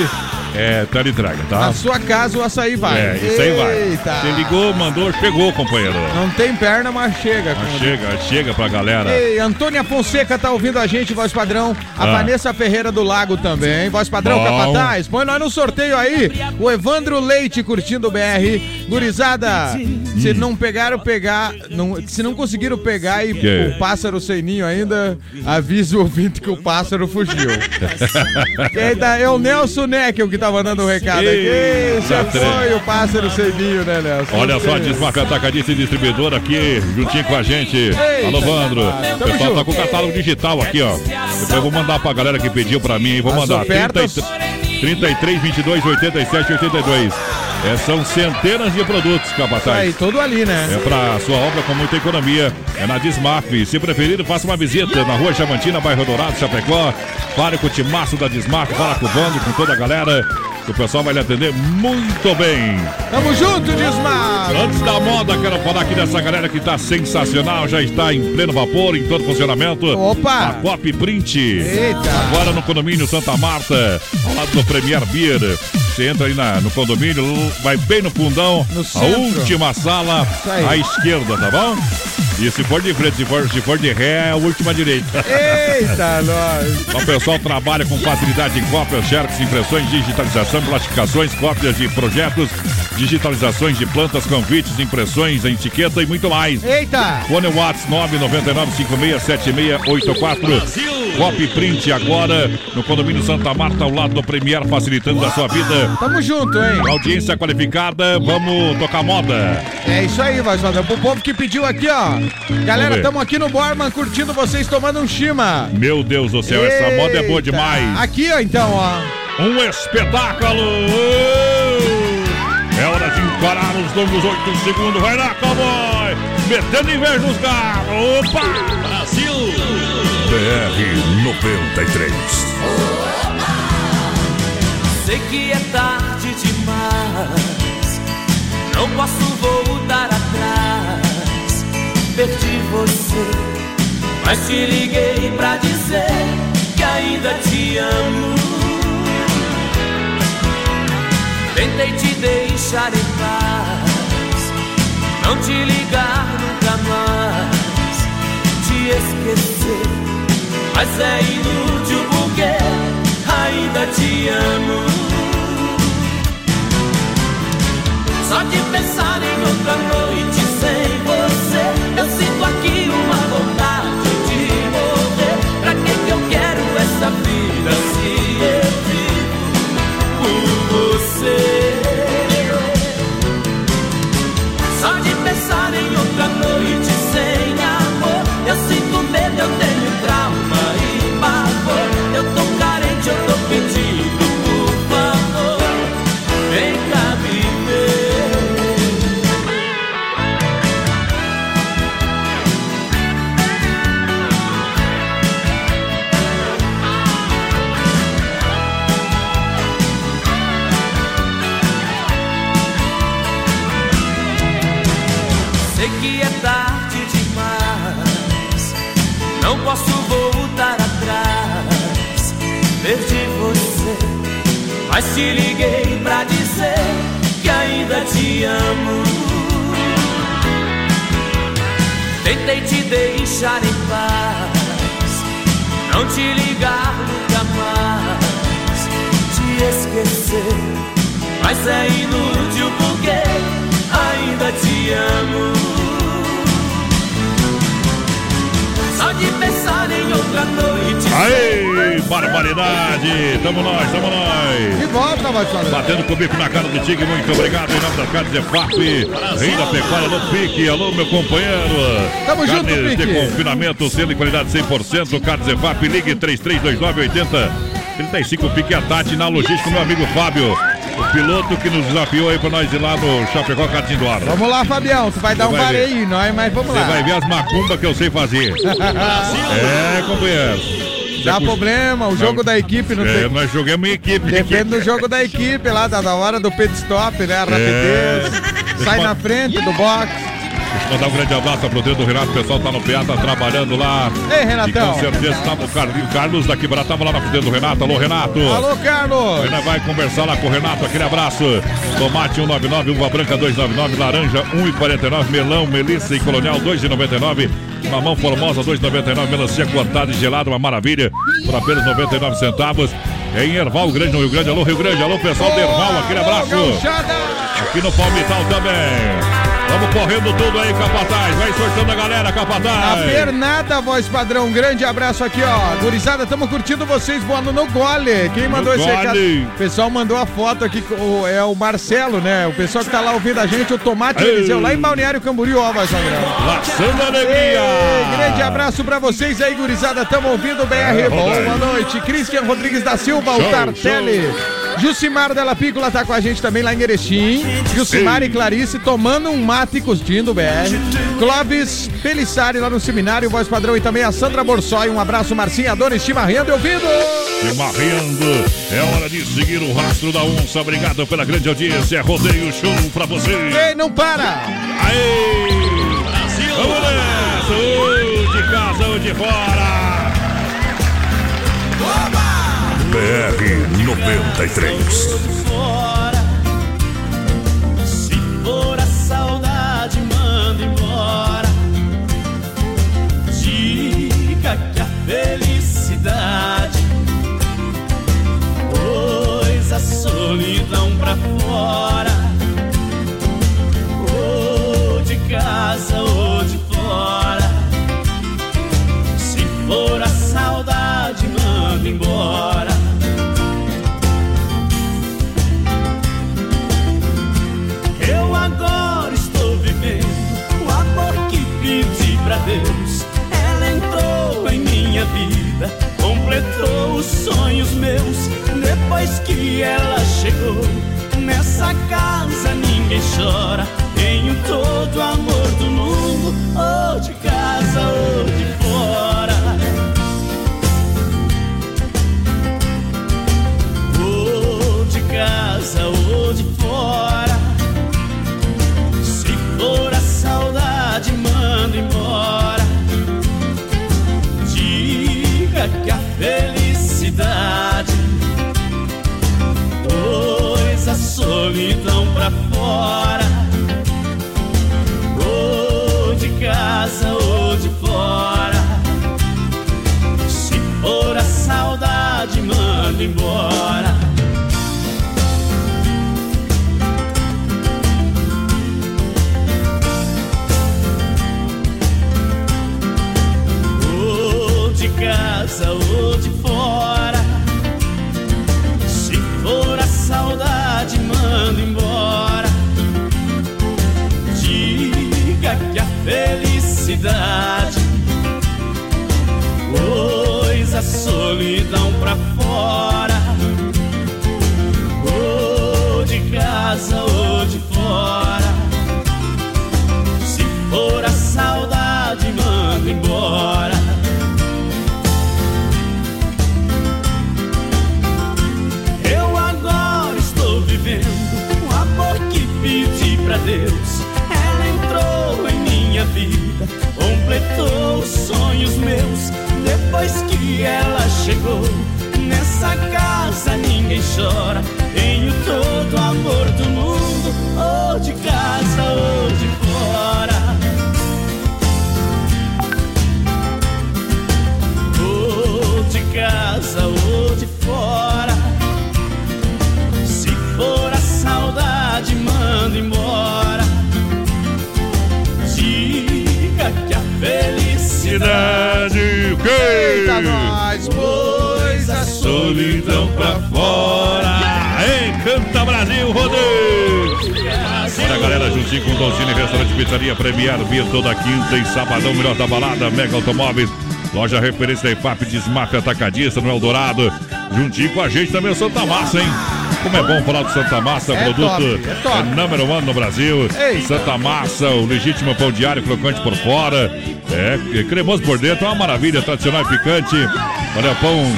Speaker 2: é teleentrega, tá?
Speaker 3: Na sua casa o açaí vai.
Speaker 2: É, isso aí vai.
Speaker 3: Eita.
Speaker 2: Você ligou, mandou, chegou, companheiro.
Speaker 3: Não tem perna, mas chega.
Speaker 2: Mas chega, chega pra galera.
Speaker 3: Ei, Antônia Fonseca tá ouvindo a gente, voz padrão. A
Speaker 2: Ah.
Speaker 3: Vanessa Ferreira do Lago também. Voz padrão,
Speaker 2: Bom.
Speaker 3: capataz. Põe nós no sorteio aí. O Evandro Leite curtindo o BR. Gurizada, se não pegaram, pegar. Não, se não conseguiram pegar e
Speaker 2: Que?
Speaker 3: o pássaro sem ninho ainda, avisa o ouvinte que o pássaro fugiu. (laughs) Eita, é o Nelson Neckel que tá mandando o recado aqui.
Speaker 2: Trem.
Speaker 3: foi o pássaro sem ninho, né, Nelson?
Speaker 2: Olha só, Desmarca Atacadista e Distribuidor aqui, juntinho com a gente. Alô, Vandro. O pessoal tá com o catálogo digital aqui, ó. Depois eu vou mandar pra galera que pediu pra mim, hein? Vou
Speaker 3: As
Speaker 2: mandar.
Speaker 3: ofertas.
Speaker 2: 33, 22, 87, 82. É, são centenas de produtos,
Speaker 3: aí,
Speaker 2: capataz.
Speaker 3: todo ali, né?
Speaker 2: É pra sua obra com muita economia. É na Dismaf. Se preferir, faça uma visita na rua Chavantina, bairro Dourado, Chapecó. Fale com o timaço da Dismaf, fala com o Vandro, com toda a galera. O pessoal vai lhe atender muito bem.
Speaker 3: Tamo junto, Dismar!
Speaker 2: Antes da moda, quero falar aqui dessa galera que tá sensacional, já está em pleno vapor, em todo funcionamento.
Speaker 3: Opa!
Speaker 2: A Cop Print.
Speaker 3: Eita!
Speaker 2: Agora no condomínio Santa Marta, ao lado do Premier Beer. Você entra aí na- no condomínio, vai bem no fundão,
Speaker 3: No
Speaker 2: a última sala à esquerda, tá bom? E se for de frente, se for, se for de ré, é a última direita.
Speaker 3: Eita, (laughs) nós!
Speaker 2: O pessoal trabalha com facilidade em cópias, xerox, impressões, digitalização, plastificações, cópias de projetos, digitalizações de plantas, convites, impressões, etiqueta e muito mais.
Speaker 3: Eita!
Speaker 2: Fone Whats 999567684. Copy Print agora no condomínio Santa Marta, ao lado do Premier, facilitando a sua vida.
Speaker 3: Tamo junto, hein?
Speaker 2: Audiência qualificada, vamos tocar moda.
Speaker 3: É isso aí, voz padrão. Pro povo que pediu aqui, ó. Galera, tamo aqui no Borman curtindo vocês tomando um chima.
Speaker 2: Meu Deus do céu, essa moda é boa
Speaker 3: Eita.
Speaker 2: demais.
Speaker 3: Aqui, ó, então, ó.
Speaker 2: Um espetáculo! É hora de encarar os longos 8 segundos. Vai lá, cowboy! Metendo inveja nos carros. Opa! Brasil!
Speaker 1: BR 93.
Speaker 9: Sei que é tarde demais, não posso voltar atrás. Perdi você, mas te liguei pra dizer que ainda te amo. Tentei te deixar em paz, não te ligar nunca mais, te esquecer. Mas é inútil porque ainda te amo. Só de pensar em outra noite sem você, eu sinto aqui uma vontade de morrer. Pra que que eu quero essa vida se eu vivo por você? Só de pensar em outra noite te liguei pra dizer que ainda te amo. Tentei te deixar em paz, não te ligar nunca mais, te esquecer. Mas é inútil porque ainda te amo. Só de pensar em outra noite.
Speaker 2: Aê, barbaridade! Tamo nós, tamo nós!
Speaker 3: De volta, vai falando.
Speaker 2: Batendo com o bico na cara do Tigre, muito obrigado. Em nome das carnes EFAP, Rei da Pecuária, alô Pique, alô meu companheiro.
Speaker 3: Tamo junto,
Speaker 2: Carnes de
Speaker 3: Pique.
Speaker 2: confinamento, selo e qualidade 100%. Carnes EFAP, ligue 332980 35 Pique a Tati na logística, meu amigo Fábio. O piloto que nos desafiou aí pra nós ir lá no Chapecó Cartinho do Ar.
Speaker 3: Vamos lá, Fabião. Tu vai dar um
Speaker 2: ver.
Speaker 3: vareio nós, mas vamos
Speaker 2: Você
Speaker 3: lá.
Speaker 2: vai ver as macumbas que eu sei fazer. é, companheiro.
Speaker 3: Dá
Speaker 2: Você
Speaker 3: problema, o jogo da equipe não
Speaker 2: É,
Speaker 3: tem.
Speaker 2: nós jogamos em equipe.
Speaker 3: Depende do jogo da equipe lá, da, da hora do pit stop, né? A rapidez. Sai na frente do box.
Speaker 2: Deixa eu mandar um grande abraço à fruteira do Renato. O pessoal tá no PA, tá trabalhando lá.
Speaker 3: Ei, Renatão.
Speaker 2: E com certeza tá o Carlinhos Carlos daqui Quebrada. Tava lá na fruteira do Renato. Alô, Renato.
Speaker 3: Alô, Carlos.
Speaker 2: Ainda vai conversar lá com o Renato. Aquele abraço. Tomate 199, uva branca 299, laranja 1,49, melão, melissa e colonial 2,99. Mamão formosa 2,99, melancia cortada e gelada, uma maravilha, por apenas 99 centavos. É em Erval Grande, no Rio Grande. Alô, Rio Grande. Alô, pessoal de Erval. Aquele abraço. Aqui no Palmital também. Vamos correndo tudo aí, Capataz. Vai sortando a galera,
Speaker 3: A
Speaker 2: Capataz.
Speaker 3: Bernarda, voz padrão, um grande abraço aqui, ó. Gurizada, tamo curtindo vocês voando no gole. Quem mandou esse
Speaker 2: gole.
Speaker 3: recado? O pessoal mandou a foto aqui, o- é o Marcelo, né? O pessoal que tá lá ouvindo a gente, o Tomate
Speaker 2: Ei.
Speaker 3: Eliseu, lá em Balneário Camboriú, ó, voz padrão.
Speaker 2: Laçando alegria.
Speaker 3: Ei, grande abraço pra vocês aí, gurizada. Tamo ouvindo o BR.
Speaker 2: É,
Speaker 3: Boa noite. Cristian Rodrigues da Silva,
Speaker 2: Show,
Speaker 3: o Tartelli. Jucimar Della Pícola tá com a gente também lá em Erechim. Jucimar e Clarice tomando um mate e curtindo o BR. Clóvis Pelissari lá no seminário, voz padrão e também a Sandra Borsoi. Um abraço, Marcinha, dona Estima Renda ouvindo.
Speaker 2: E marreando, é hora de seguir o rastro da onça. Obrigado pela grande audiência. Rodeio show pra você.
Speaker 3: Ei, não para!
Speaker 2: Aê! Vamos nessa! Ou de casa ou de fora!
Speaker 1: BR 93.
Speaker 9: fora. Se for a saudade, manda embora. Diga que a felicidade pôs a solidão pra fora. Ou de casa completou os sonhos meus. Depois que ela chegou, nessa casa ninguém chora. Tenho todo o amor do mundo, ou de casa ou de fora. Felicidade pôs a solidão pra fora. nessa casa ninguém chora. Tenho todo o amor do mundo, ou de casa ou de fora. Ou de casa ou de fora. Se for a saudade, mando embora. Diga que
Speaker 3: a
Speaker 2: felicidade. Galera, juntinho com o Dolcine Restaurante Pizzaria Premier, via toda quinta e sabadão, melhor da balada, Mega Automóveis. Loja referência da IFAP, Desmaf Atacadista no Eldorado. Juntinho com a gente também o Santa Massa, hein? Como é bom falar do Santa Massa,
Speaker 3: É
Speaker 2: produto
Speaker 3: top, é top.
Speaker 2: número one no Brasil. Santa Massa, o legítimo pão diário, crocante por fora. É, cremoso por dentro, é uma maravilha, tradicional e picante. Olha, pão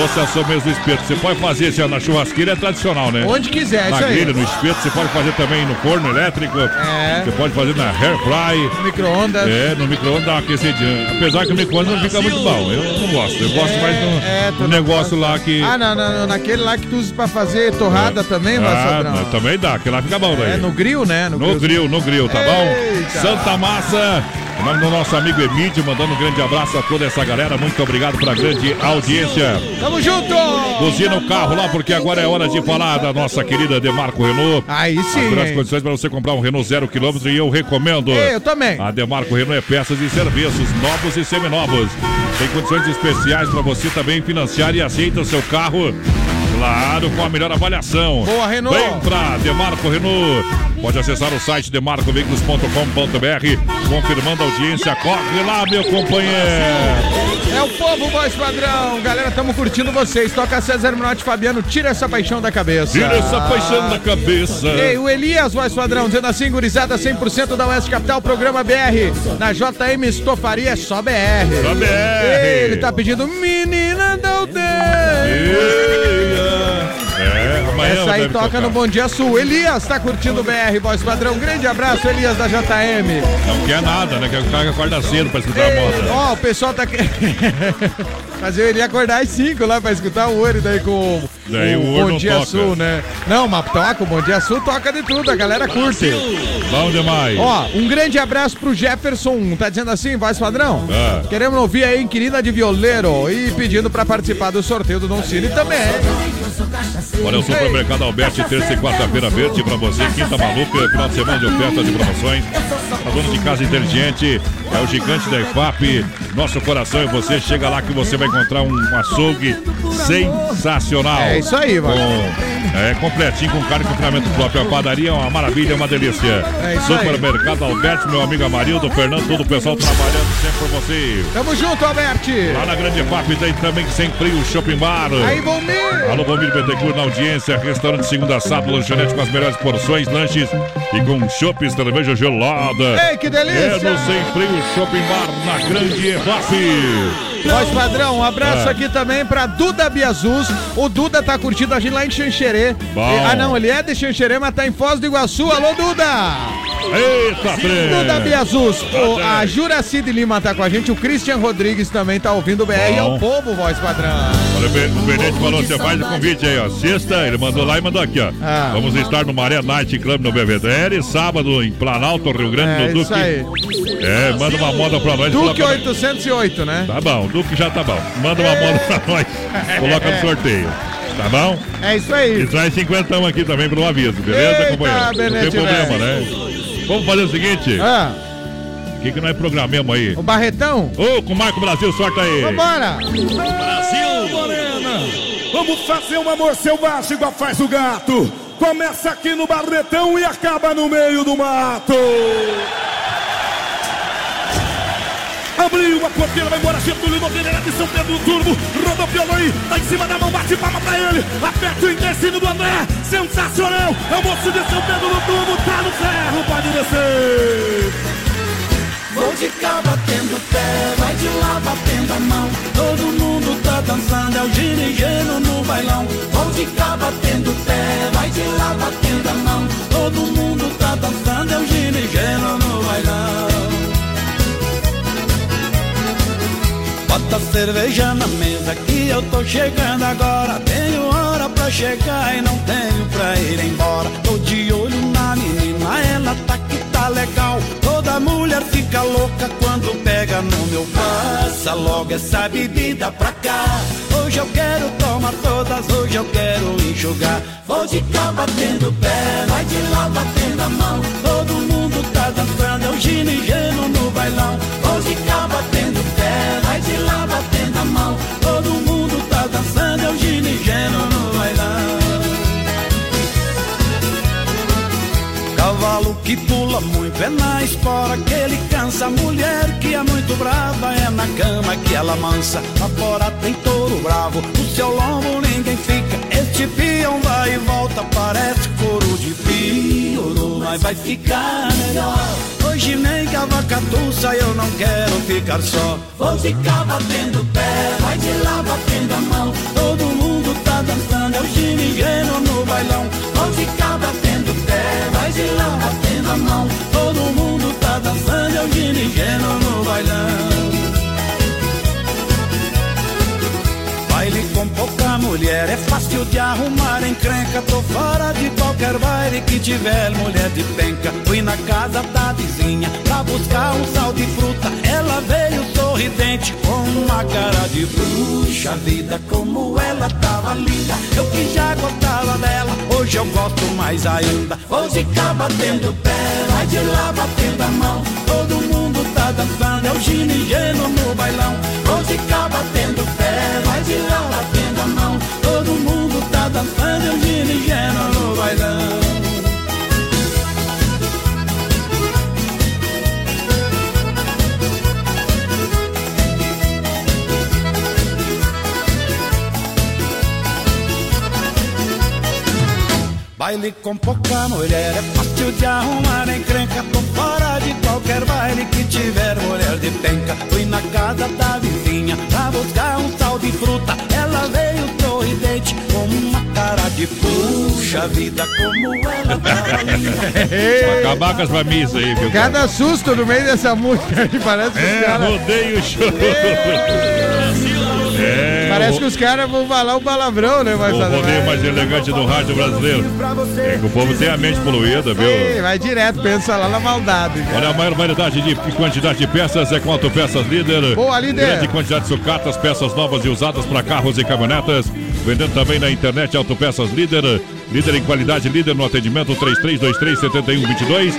Speaker 2: é sobremesa do espeto. Você pode fazer assim, ó, na churrasqueira, é tradicional, né?
Speaker 3: Onde quiser,
Speaker 2: Na
Speaker 3: isso aí.
Speaker 2: grelha, no espeto, você pode fazer também no forno elétrico.
Speaker 3: É.
Speaker 2: Você pode fazer na hair fry.
Speaker 3: Micro-ondas.
Speaker 2: É, no micro-ondas dá uma aquecidinha. Apesar que o micro-ondas não fica muito bom. Eu não gosto. Eu gosto mais do,
Speaker 3: é,
Speaker 2: do
Speaker 3: não
Speaker 2: negócio lá que.
Speaker 3: Ah, não, não, não, naquele lá que tu usa pra fazer torrada também,
Speaker 2: Ah, mas também dá, que lá fica bom daí.
Speaker 3: É, no grill, né?
Speaker 2: No grill, no grill, tá bom?
Speaker 3: Eita.
Speaker 2: Santa Massa, nome do nosso amigo Emílio, mandando um grande abraço a toda essa galera. Muito obrigado pela grande audiência.
Speaker 3: Tamo junto!
Speaker 2: Buzina o carro lá, porque agora é hora de falar da nossa querida Demarco Renault.
Speaker 3: Aí sim,
Speaker 2: As melhores condições para você comprar um Renault zero quilômetro e eu recomendo.
Speaker 3: Eu também.
Speaker 2: A Demarco Renault é peças e serviços novos e seminovos. Tem condições especiais para você também financiar e aceita o seu carro. Claro, com a melhor avaliação.
Speaker 3: Boa, Renault.
Speaker 2: Vem pra Demarco Renault. Pode acessar o site demarcoveículos.com.br, confirmando a audiência. Corre lá, meu companheiro.
Speaker 3: É o povo, voz padrão. Galera, tamo curtindo vocês. Toca César Minotti Fabiano, tira essa paixão da cabeça.
Speaker 2: Tira essa paixão da cabeça.
Speaker 3: Ei, o Elias, voz padrão, dizendo assim, gurizada 100% da Oeste Capital, programa BR. Na JM Estofaria é só BR.
Speaker 2: Só BR.
Speaker 3: Ei, ele tá pedindo menina aldeia.
Speaker 2: Amanhã
Speaker 3: Essa aí toca
Speaker 2: tocar.
Speaker 3: no Bom Dia Sul. Elias tá curtindo o BR, voz padrão. Grande abraço, Elias da JM.
Speaker 2: Não quer nada, né? Quer que o cara acorda cedo pra escutar a moda.
Speaker 3: Ó, o pessoal tá. (laughs) que- Fazer ele acordar às 5 lá pra escutar o Ouro daí com
Speaker 2: Daí o Ouro
Speaker 3: Bom Dia
Speaker 2: toca.
Speaker 3: Sul, né? Não, mas toca, o Bom Dia Sul toca de tudo, a galera curte.
Speaker 2: Bom demais.
Speaker 3: Ó, um grande abraço pro Jefferson, tá dizendo assim, voz padrão?
Speaker 2: Ah.
Speaker 3: Queremos ouvir aí, inquilina de violeiro e pedindo pra participar do sorteio do Don Cine também.
Speaker 2: Olha, o Supermercado Alberti, terça e quarta-feira verde pra você. Quinta maluca, final de semana de ofertas e promoções. A dona de casa inteligente é o gigante da IFAP. Nosso coração e você. Chega lá que você vai encontrar um açougue sensacional.
Speaker 3: É isso aí, vai.
Speaker 2: Com, é, completinho com carne e confinamento próprio. A padaria é uma maravilha, é uma delícia.
Speaker 3: É isso aí.
Speaker 2: Supermercado Alberti, meu amigo Amarildo, Fernando, todo o pessoal trabalhando sempre por você.
Speaker 3: Tamo junto, Alberti.
Speaker 2: Lá na Grande FAP tem também sem frio Shopping Bar.
Speaker 3: Aí, Bomir.
Speaker 2: Alô, Bomir Betecur na audiência, restaurante segunda sábado, lanchonete com as melhores porções, lanches e com chopes, cerveja gelada.
Speaker 3: Ei, que delícia.
Speaker 2: É no Sem Frio Shopping Bar na Grande FAP.
Speaker 3: Voz padrão, um abraço
Speaker 2: É.
Speaker 3: aqui também pra Duda Biazus. O Duda tá curtindo a gente lá em Xanxerê.
Speaker 2: Bom.
Speaker 3: E- Ah, não, ele é de Xanxerê, mas tá em Foz do Iguaçu. Alô, Duda!
Speaker 2: Eita, trem!
Speaker 3: Duda Biazus. O-
Speaker 2: trem.
Speaker 3: a Juraci de Lima tá com a gente. O Christian Rodrigues também tá ouvindo o BR. É
Speaker 2: Bom.
Speaker 3: o povo, voz padrão.
Speaker 2: Olha, o Be- o Benete falou, você faz o convite aí, ó. Sexta, ele mandou lá e mandou aqui, ó.
Speaker 3: Ah.
Speaker 2: Vamos estar no Maré Night Club no Belvedere, sábado em Planalto, Rio Grande,
Speaker 3: É, isso
Speaker 2: Duque.
Speaker 3: aí.
Speaker 2: É, manda uma moda pra nós.
Speaker 3: Duque
Speaker 2: coloca-
Speaker 3: 808, né?
Speaker 2: Tá bom, o Duque já tá bom. Manda uma moda pra nós. Coloca no sorteio. Tá bom?
Speaker 3: É isso aí.
Speaker 2: E traz cinquentão aqui também pelo aviso, beleza,
Speaker 3: Eita,
Speaker 2: companheiro? Não tem
Speaker 3: Benete,
Speaker 2: problema,
Speaker 3: velho.
Speaker 2: né? Vamos fazer o seguinte.
Speaker 3: Ah,
Speaker 2: O que, que nós programemos aí?
Speaker 3: o Barretão?
Speaker 2: Ô, com o Marco Brasil, sorta aí.
Speaker 3: Vambora!
Speaker 10: Brasil! Morena! Vamos fazer um amor selvagem igual faz o gato! Começa aqui no Barretão e acaba no meio do mato! Abriu a porteira, vai embora Getúlio Nogueira de São Pedro Turbo. Rodopiou aí, tá em cima da mão, bate palma pra ele. Aperta o intestino do André, sensacional. É o moço de São Pedro no turbo, tá no ferro, pode descer.
Speaker 4: Vou de cá batendo pé, vai de lá batendo a mão. Todo mundo tá dançando, é o ginigeno no bailão. Vou de cá batendo pé, vai de lá batendo a mão. Todo mundo tá dançando, é o ginigeno no bailão. Bota cerveja na mesa que eu tô chegando agora. Tenho hora pra chegar e não tenho pra ir embora. Tô de olho na menina, ela tá que tá legal. Toda mulher fica louca quando pega no meu passa logo essa bebida pra cá. Hoje eu quero tomar todas, hoje eu quero enxugar. Vou de cá batendo pé, vai de lá batendo a mão. Todo mundo tá dançando, é o gino e no bailão. Vou de cá batendo pé, vai de lá batendo a mão. Todo mundo tá dançando, é o gino e no bailão. Cavalo que pula muito é na espora que ele cansa. Mulher que é muito brava é na cama que ela mansa. Lá fora tem touro bravo, no seu lombo ninguém fica. Este peão vai e volta, parece couro de pioro, mas vai ficar melhor. Hoje nem cavacatuça, eu não quero ficar só. Vou ficar batendo pé, vai de lá batendo a mão. Todo mundo tá dançando, é o ginigueno no bailão. Ficar batendo de a mão. Todo mundo tá dançando, é o ginigueno no bailão. Baile com pouca mulher é fácil de arrumar encrenca. Tô fora de qualquer baile que tiver mulher de penca. Fui na casa da vizinha pra buscar um sal de fruta. Ela veio sorridente uma cara de bruxa. Vida como ela tava linda. Eu que já gostava dela, hoje eu gosto mais ainda. Vou ficar batendo pé, vai de lá batendo a mão. Todo mundo tá dançando, é o ginigeno no bailão. Vou ficar batendo pé, vai de lá batendo a mão. Todo mundo tá dançando, é o ginigeno no bailão. Baile com pouca mulher é fácil de arrumar encrenca. Tô fora de qualquer baile que tiver mulher de penca. Fui na casa da vizinha pra buscar um sal de fruta. Ela veio sorridente com uma cara de puxa vida como ela tava linda.
Speaker 2: Pra (laughs) acabar com as famílias aí, viu?
Speaker 3: Cada susto no meio dessa música aí, parece que
Speaker 2: É, rodeio show. É,
Speaker 3: Parece
Speaker 2: o-
Speaker 3: que os caras vão falar o palavrão, né, mas
Speaker 2: o rodeio mais elegante do rádio brasileiro. É que o povo tem a mente poluída, viu?
Speaker 3: Vai direto, pensa lá na maldade.
Speaker 2: Olha, a maior variedade de quantidade de peças é com Autopeças Líder.
Speaker 3: Boa, Líder.
Speaker 2: Grande quantidade de sucatas, peças novas e usadas para carros e caminhonetas. Vendendo também na internet Autopeças Líder. Líder em qualidade, líder no atendimento 3323-7122.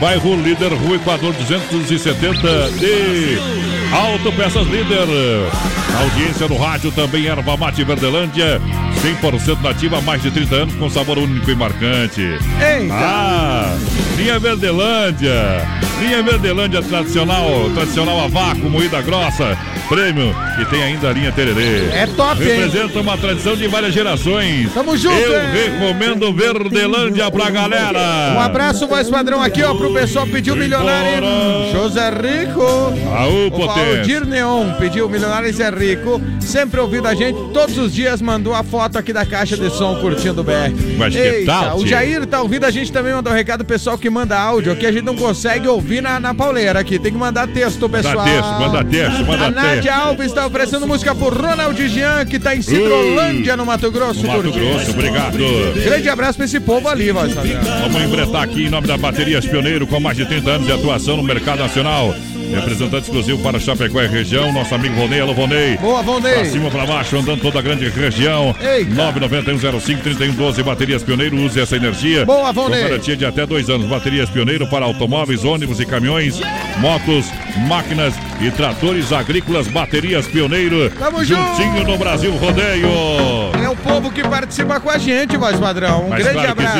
Speaker 2: Bairro Líder, Rua Equador 270 de Autopeças Líder. Audiência no rádio também Erva Mate Verdelândia. 100% nativa há mais de 30 anos com sabor único e marcante.
Speaker 3: Eita.
Speaker 2: Ah, linha Verdelândia. Linha Verdelândia tradicional, tradicional a vácuo, moída grossa, prêmio e tem ainda a linha Tererê.
Speaker 3: É top, hein?
Speaker 2: Representa uma tradição de várias gerações.
Speaker 3: Tamo junto,
Speaker 2: Eu
Speaker 3: hein?
Speaker 2: recomendo Verdelândia pra galera.
Speaker 3: Um abraço, voz padrão, aqui, ó, pro pessoal pediu milionário. hein? José Rico.
Speaker 2: Aú,
Speaker 3: O
Speaker 2: potência.
Speaker 3: Valdir Neon pediu milionário Zé Rico. Sempre ouvindo a gente, todos os dias mandou a foto aqui da caixa de som curtindo o BR.
Speaker 2: Mas que
Speaker 3: Eita,
Speaker 2: tal,
Speaker 3: O
Speaker 2: tio?
Speaker 3: Jair tá ouvindo a gente também, mandou um recado pessoal que manda áudio aqui. A gente não consegue ouvir na, na pauleira aqui. Tem que mandar texto, pessoal.
Speaker 2: Manda texto, manda texto, manda
Speaker 3: A Nádia
Speaker 2: texto.
Speaker 3: Alves está oferecendo música pro Ronald Jean, que tá em Cidrolândia, no Mato Grosso.
Speaker 2: No Mato. Grosso, obrigado.
Speaker 3: Grande abraço pra esse povo ali, padrão.
Speaker 2: Vamos embretar aqui em nome da Baterias Pioneiro, com mais de 30 anos de atuação no mercado nacional. Representante exclusivo para Chapecó e região, nosso amigo Vonei. Alô, Vonei.
Speaker 3: Boa, Vonei.
Speaker 2: Pra cima, pra baixo, andando toda a grande região.
Speaker 3: Eita.
Speaker 2: 991053112, Baterias Pioneiro, use essa energia.
Speaker 3: Boa, Vonei.
Speaker 2: Com garantia de até dois anos. Baterias Pioneiro para automóveis, ônibus e caminhões, motos, máquinas e tratores agrícolas. Baterias Pioneiro.
Speaker 3: Tamo
Speaker 2: juntinho
Speaker 3: junto.
Speaker 2: no Brasil Rodeio.
Speaker 3: O povo que participa com a gente, voz padrão. Um
Speaker 2: Mas
Speaker 3: grande
Speaker 2: claro
Speaker 3: abraço.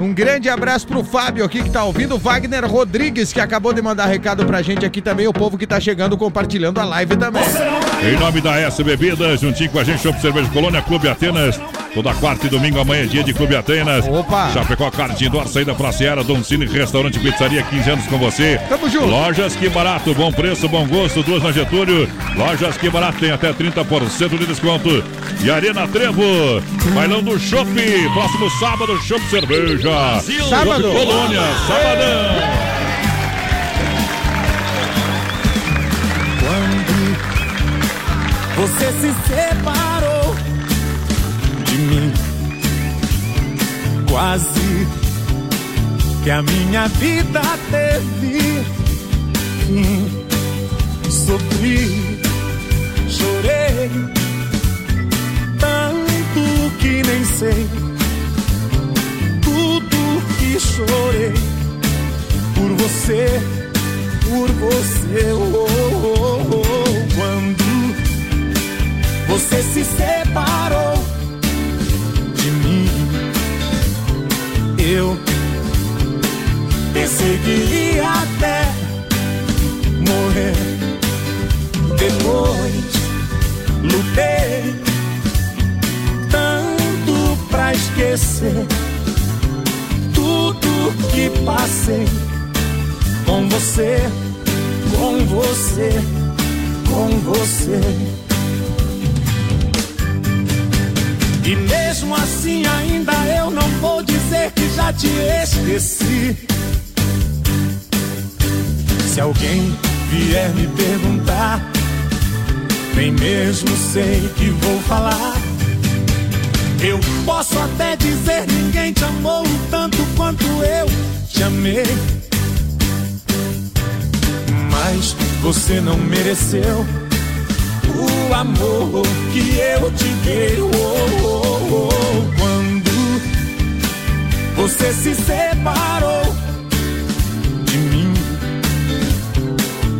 Speaker 3: Um grande abraço pro Fábio aqui que tá ouvindo, o Wagner Rodrigues, que acabou de mandar recado pra gente aqui também, o povo que tá chegando compartilhando a live também.
Speaker 2: Em nome da S Bebidas, juntinho com a gente, Shopping Cerveja Colônia, Clube Atenas. Toda quarta e domingo, amanhã é dia de Clube Atenas.
Speaker 3: Opa!
Speaker 2: Chapecó, Kart Indoor, saída pra Seara, Dom Cine, Restaurante Pizzaria, 15 anos com você.
Speaker 3: Tamo junto.
Speaker 2: Lojas Que Barato, bom preço, bom gosto, duas na Getúlio. Lojas Que Barato tem até 30% de desconto. E Arena Trevo, bailão do Shopping, próximo sábado, Shopping Cerveja.
Speaker 3: Sábado.
Speaker 2: Shopping Colônia, sabadão.
Speaker 4: Você se separou de mim, quase
Speaker 11: que a minha vida teve fim. Sofri, chorei, tanto que nem sei tudo que chorei por você, por você. Oh, oh, oh. Você se separou de mim, eu pensei que até morrer. Depois lutei tanto pra esquecer tudo que passei com você, com você, com você. E mesmo assim ainda eu não vou dizer que já te esqueci. Se alguém vier me perguntar, nem mesmo sei que vou falar. Eu posso até dizer ninguém te amou tanto quanto eu te amei. Mas você não mereceu o amor que eu te dei. Oh, oh, oh. Quando você se separou de mim,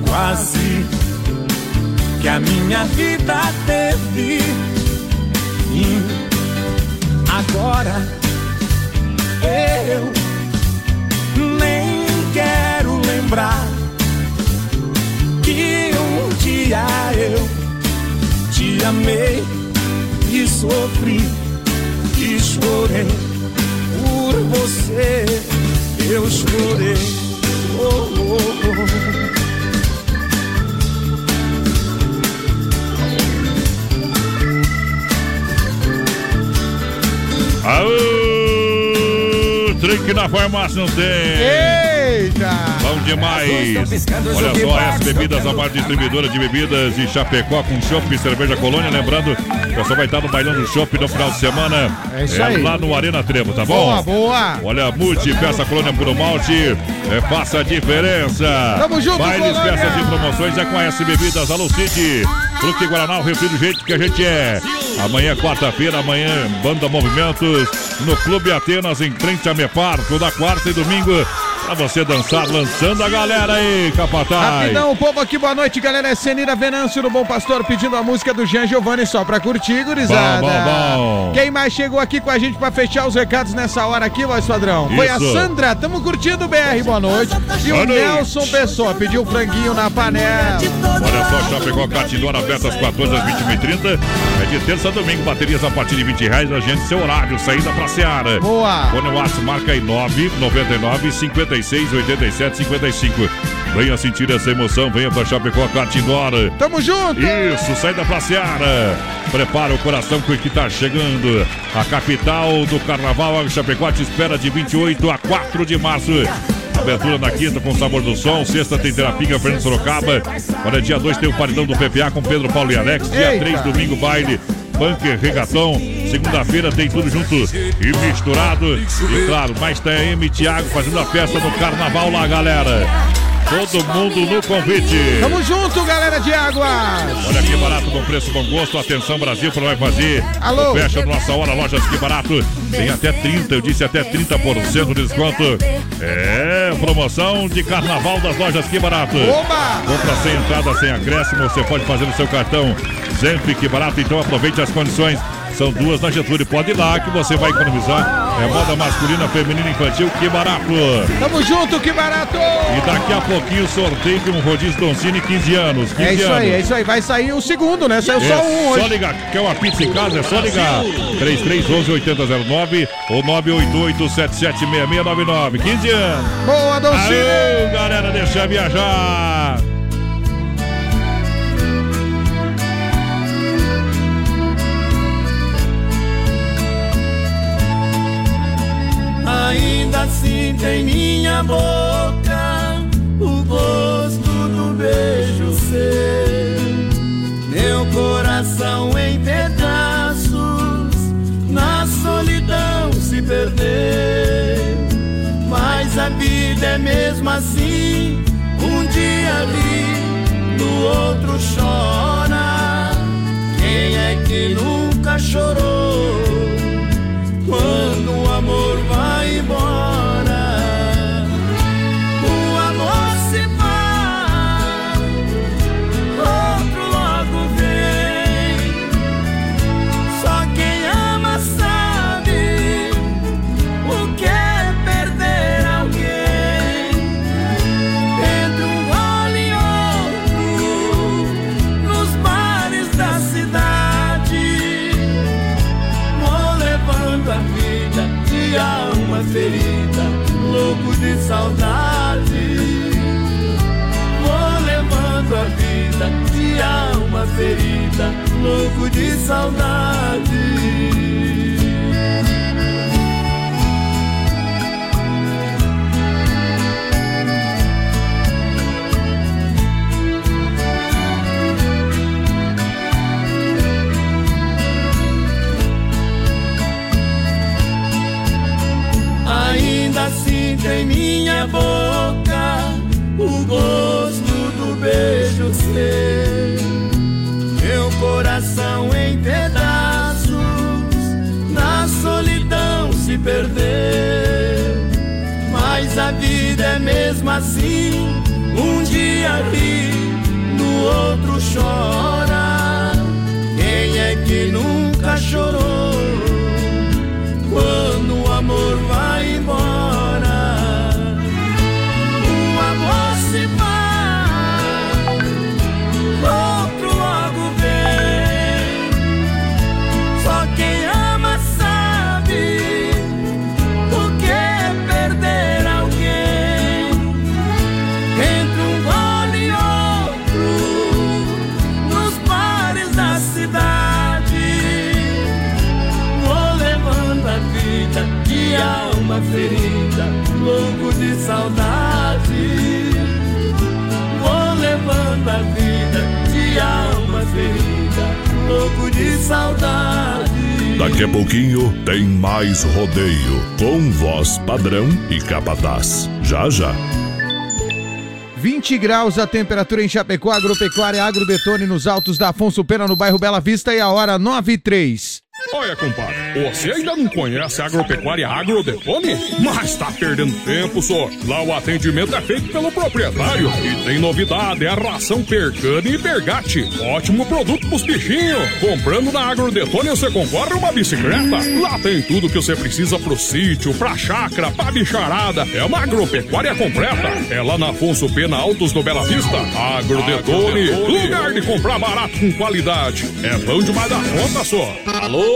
Speaker 11: quase que a minha vida teve fim. Agora eu nem quero lembrar que um dia eu te amei e sofri e chorei por você. Eu chorei. Oh, oh, oh.
Speaker 2: Aô! Drink na farmácia não tem.
Speaker 3: Eita!
Speaker 2: Bom demais! Olha só, as bebidas, a maior distribuidora de bebidas de Chapecó com chopp e cerveja colônia. Lembrando, o pessoal vai estar no bailão do chopp no final de semana.
Speaker 3: É isso aí.
Speaker 2: lá no Arena Trevo, tá bom?
Speaker 3: Boa, boa!
Speaker 2: Olha, multi, peça colônia puro malte, é, faça a diferença.
Speaker 3: Tamo junto,
Speaker 2: Bailes,
Speaker 3: Colônia!
Speaker 2: peças e promoções, já conhece bebidas, Alô City, Fruque Guaraná, o refri do jeito que a gente é. Amanhã, quarta-feira, amanhã, Banda Movimentos, no Clube Atenas, em frente a Mepar, toda quarta e domingo, pra você dançar, lançando a galera aí, Capataz.
Speaker 3: Rapidão, o povo aqui, boa noite, galera. É Senira Venâncio no Bom Pastor pedindo a música do Jean Giovanni só pra curtir, gurizada.
Speaker 2: Bom, bom, bom.
Speaker 3: Quem mais chegou aqui com a gente pra fechar os recados nessa hora aqui, voz padrão? Foi a. Sandra, tamo curtindo o BR, boa noite. E
Speaker 2: Boa
Speaker 3: o
Speaker 2: noite.
Speaker 3: Nelson Pessoa pediu o franguinho na panela.
Speaker 2: Olha só, Chapecó Catindora aberta às 14 às 21h30. É de terça a domingo, baterias a partir de 20 reais. Agende seu horário, saída pra Seara.
Speaker 3: Boa.
Speaker 2: Fone WhatsApp, marca aí 999 56 87 55. Venha sentir essa emoção, venha pra Chapecó Catindora.
Speaker 3: Tamo junto!
Speaker 2: Isso, saída pra Seara. Prepara o coração com o que tá chegando. A capital do carnaval, a Chapecó te espera de 28 a 4 de março. Abertura na quinta com sabor do som. Sexta tem terapia Fernando Sorocaba. Olha, dia 2 tem o paredão do PPA com Pedro Paulo e Alex. Dia
Speaker 3: Eita.
Speaker 2: 3, domingo, baile. Bunker, regatão. Segunda-feira tem tudo junto e misturado. E claro, mais tem a M Thiago fazendo a festa no carnaval lá, galera. Todo mundo no convite.
Speaker 3: Tamo junto, galera de águas.
Speaker 2: Olha que barato, bom preço, bom gosto. Atenção, Brasil, para vai fazer.
Speaker 3: Alô?
Speaker 2: Fecha nossa hora, lojas que barato. Tem até 30, eu disse até 30% de desconto. É, promoção de carnaval das lojas que barato.
Speaker 3: Oba!
Speaker 2: Compra sem entrada, sem acréscimo, você pode fazer no seu cartão. Sempre que barato, então aproveite as condições. São duas na Getúlio. Pode ir lá que você vai economizar. É moda masculina, feminina, infantil, que barato.
Speaker 3: Tamo junto, que barato!
Speaker 2: E daqui a pouquinho sorteio de um rodízio Doncini 15 anos. 15
Speaker 3: É isso
Speaker 2: anos.
Speaker 3: aí, é isso aí. Vai sair o segundo, né? Saiu só
Speaker 2: É
Speaker 3: um
Speaker 2: Só
Speaker 3: hoje.
Speaker 2: ligar. Quer uma pizza em casa? É só ligar. 3311 8009 ou 988 776699. 15 anos.
Speaker 3: Boa, Doncini!
Speaker 2: Aô, galera, deixa viajar.
Speaker 11: Ainda assim tem minha boca o gosto do beijo seu. Meu coração em pedaços, na solidão se perdeu. Mas
Speaker 9: a vida é mesmo assim. Um dia ri, no outro chora. Quem é que nunca chorou louco de saudade. Ainda assim tem minha boca mesmo assim, um dia ri, no outro chora. Quem é que nunca chorou? quando o amor
Speaker 1: mais rodeio com voz padrão e capataz. Já já.
Speaker 3: 20 graus a temperatura em Chapecó, agropecuária Agrodetone nos altos da Afonso Pena, no bairro Bela Vista, e a hora 9 e 3.
Speaker 12: Olha, compadre, você ainda não conhece a agropecuária Agrodetone? Mas tá perdendo tempo, só. Lá o atendimento é feito pelo proprietário. E tem novidade, é a ração Percane e Bergate. Ótimo produto pros bichinhos. Comprando na Agrodetone você concorre uma bicicleta. Lá tem tudo que você precisa pro sítio, pra chácara, pra bicharada. É uma agropecuária completa. É lá na Afonso Pena Altos do Bela Vista. Agrodetone, lugar de comprar barato com qualidade. É bom demais da conta, só.
Speaker 13: Alô,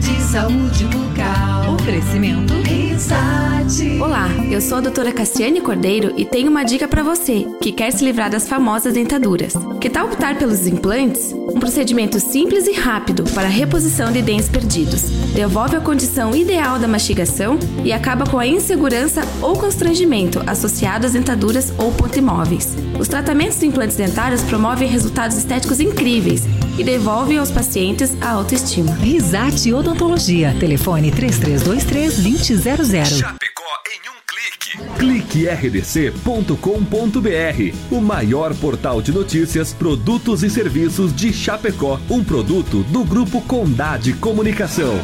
Speaker 14: De saúde bucal.
Speaker 15: Oferecimento.
Speaker 14: Risate.
Speaker 16: Olá, eu sou a doutora Cassiane Cordeiro e tenho uma dica para você que quer se livrar das famosas dentaduras. Que tal optar pelos implantes? Um procedimento simples e rápido para a reposição de dentes perdidos. Devolve a condição ideal da mastigação e acaba com a insegurança ou constrangimento associado às dentaduras ou pontimóveis. Os tratamentos de implantes dentários promovem resultados estéticos incríveis e devolvem aos pacientes a autoestima.
Speaker 15: Risate Odontologia. Telefone 3323-2000.
Speaker 17: cliquerdc.com.br, o maior portal de notícias, produtos e serviços de Chapecó, um produto do grupo Condade Comunicação.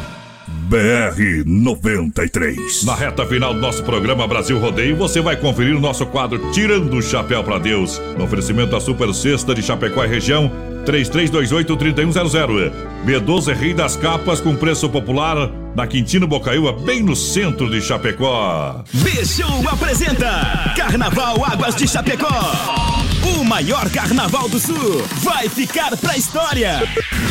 Speaker 1: BR 93.
Speaker 2: Na reta final do nosso programa Brasil Rodeio, você vai conferir o nosso quadro Tirando o Chapéu para Deus. No oferecimento da Super Sexta de Chapecó e região, 3328-3100. B12 Rei das Capas com preço popular na Quintino Bocaiúva, bem no centro de Chapecó.
Speaker 7: Bichão apresenta Carnaval Águas de Chapecó. O maior carnaval do sul vai ficar pra história.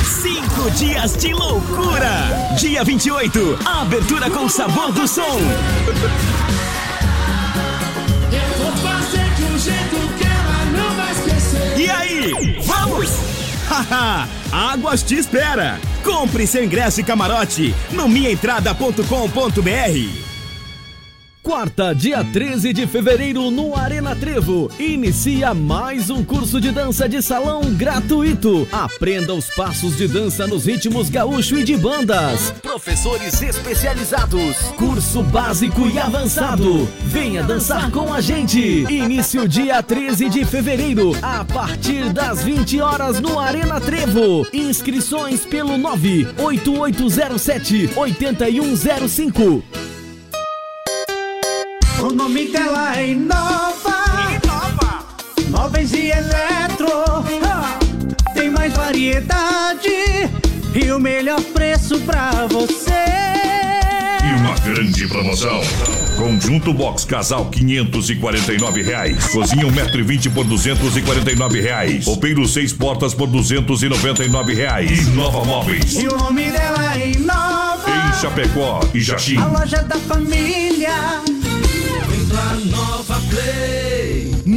Speaker 7: Cinco dias de loucura. Dia 28, abertura com sabor do som. Eu vou
Speaker 14: fazer de um jeito que ela não vai esquecer.
Speaker 7: E aí, vamos? (laughs) Águas te espera! Compre seu ingresso e camarote no minhaentrada.com.br.
Speaker 8: Quarta, dia 13 de fevereiro, no Arena Trevo, inicia mais um curso de dança de salão gratuito. Aprenda os passos de dança nos ritmos gaúcho e de bandas. Professores especializados. Curso básico e avançado. Venha dançar com a gente. Início dia 13 de fevereiro, a partir das 20 horas no Arena Trevo. Inscrições pelo 98807 8105.
Speaker 14: O nome dela é Inova. Inova. Móveis e eletro. Ah, Tem mais variedade e o melhor preço pra você.
Speaker 1: E uma grande promoção. Conjunto Box Casal 549 reais. Cozinha 1,20m por 249 reais. Roupeiro 6 portas por 299 reais. Inova Móveis.
Speaker 14: E o nome dela é Inova.
Speaker 1: Em Chapecó e Jaxim.
Speaker 14: A loja da família.
Speaker 5: Nova Play.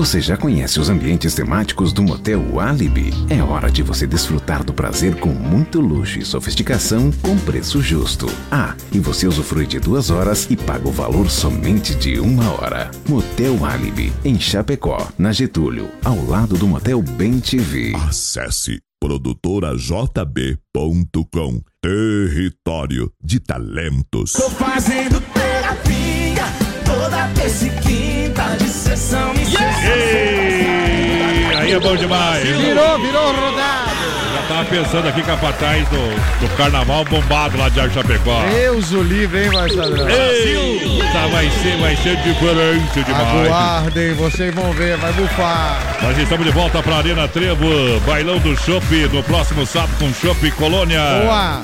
Speaker 18: Você já conhece os ambientes temáticos do Motel Alibi? É hora de você desfrutar do prazer com muito luxo e sofisticação com preço justo. Ah, e você usufrui de duas horas e paga o valor somente de uma hora. Motel Alibi, em Chapecó, na Getúlio, ao lado do Motel Bem TV.
Speaker 1: Acesse produtorajb.com Território de talentos.
Speaker 14: Tô fazendo terapia toda terça e quinta de sessão em sessão.
Speaker 2: Ei, aí é bom demais.
Speaker 3: Virou, virou rodado.
Speaker 2: Já tava pensando aqui, capataz do, do carnaval bombado lá de Arco Chapecó.
Speaker 3: Deus o livre, hein, Marcelo?
Speaker 2: Eita, vai ser, vai ser diferente demais.
Speaker 3: Aguardem, vocês vão ver, vai bufar.
Speaker 2: Nós estamos de volta para a Arena Trevo, bailão do Chopp, no próximo sábado com Chopp Colônia.
Speaker 3: Boa!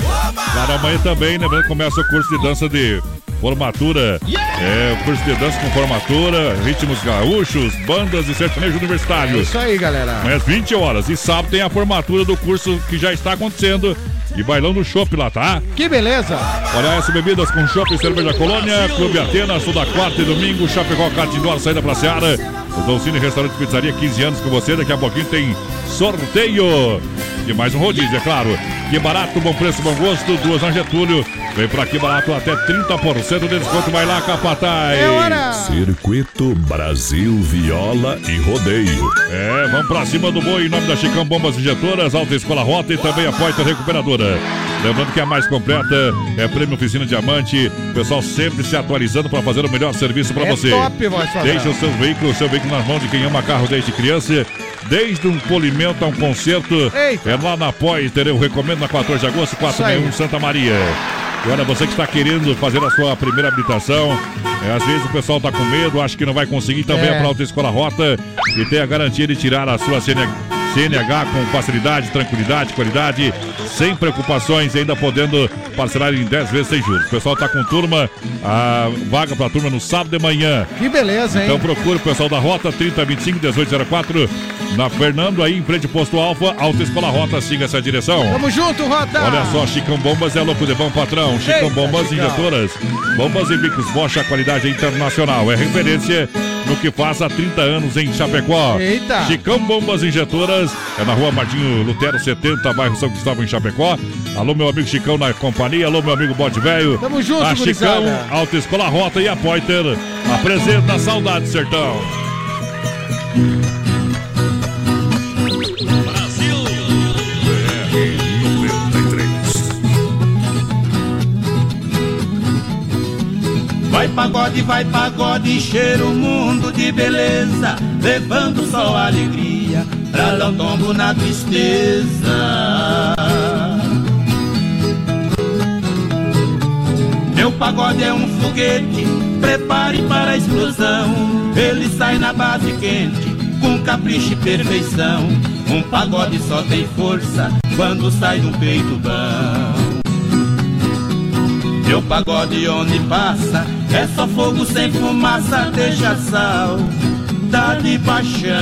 Speaker 2: Lá amanhã também, lembrando que começa o curso de dança de formatura. É, curso de dança com formatura, ritmos gaúchos, bandas e sertanejo universitário.
Speaker 3: É isso aí, galera.
Speaker 2: Amanhã às 20 horas. E sábado tem a formatura do curso que já está acontecendo. E bailão do Chopp lá, tá?
Speaker 3: Que beleza!
Speaker 2: Olha essa bebidas com Chopp e cerveja Colônia, Clube Atenas, toda quarta e domingo, Chapecó, Catindor, saída pra Seara. O Dolcine Restaurante e Pizzaria, 15 anos com você. Daqui a pouquinho tem sorteio. E mais um rodízio, é claro. Que barato, bom preço, bom gosto. Duas na Getúlio. Vem pra aqui barato até 30% de desconto. Vai lá, Capataz.
Speaker 3: É hora!
Speaker 1: Circuito Brasil Viola e Rodeio.
Speaker 2: É, vamos pra cima do boi em nome da Chicão Bombas Injetoras, Alta Escola Rota e também a Poita Recuperadora. Lembrando que a mais completa é Prêmio Oficina Diamante. O pessoal sempre se atualizando para fazer o melhor serviço para
Speaker 3: É
Speaker 2: você.
Speaker 3: top, voz.
Speaker 2: Deixa o seu veículo, o seu veículo nas mãos de quem ama carro desde criança. Desde um polimento a um concerto.
Speaker 3: Eita.
Speaker 2: É lá na Poiter, eu recomendo na 14 de agosto, 461 Santa Maria. E olha, você que está querendo fazer a sua primeira habilitação, é, às vezes o pessoal está com medo, acha que não vai conseguir, então
Speaker 3: É.
Speaker 2: venha para a Autoescola Rota e tem a garantia de tirar a sua CNH, CNH com facilidade, tranquilidade, qualidade, sem preocupações, ainda podendo parcelar em 10 vezes sem juros. O pessoal está com turma, a vaga para a turma no sábado de manhã.
Speaker 3: Que beleza, hein?
Speaker 2: Então procure o pessoal da Rota 3025 1804 na Fernando aí em frente ao posto Alfa, Alta Escola Rota, siga essa direção.
Speaker 3: Tamo junto, Rota!
Speaker 2: Olha só, Chicão Bombas é louco de bom patrão. Chicão
Speaker 3: Eita,
Speaker 2: Bombas
Speaker 3: Chicão.
Speaker 2: Injetoras. Bombas e bicos Bosch, a qualidade internacional. É referência no que faz há 30 anos em Chapecó.
Speaker 3: Eita.
Speaker 2: Chicão Bombas Injetoras é na rua Martinho Lutero 70, bairro São Cristóvão, em Chapecó. Alô, meu amigo Chicão na companhia. Alô, meu amigo Bode Velho.
Speaker 3: Tamo junto,
Speaker 2: A Chicão,
Speaker 3: gurizada.
Speaker 2: Alta Escola Rota e a Poiter apresenta a Saudade Sertão.
Speaker 14: Vai pagode, vai pagode, cheira o mundo de beleza, levando só alegria pra dar um tombo na tristeza. Meu pagode é um foguete, prepare para a explosão. Ele sai na base quente, com capricho e perfeição.
Speaker 19: Um pagode só tem força quando sai do peito bom. Meu pagode onde passa é só fogo sem fumaça, deixa sal, dá de paixão.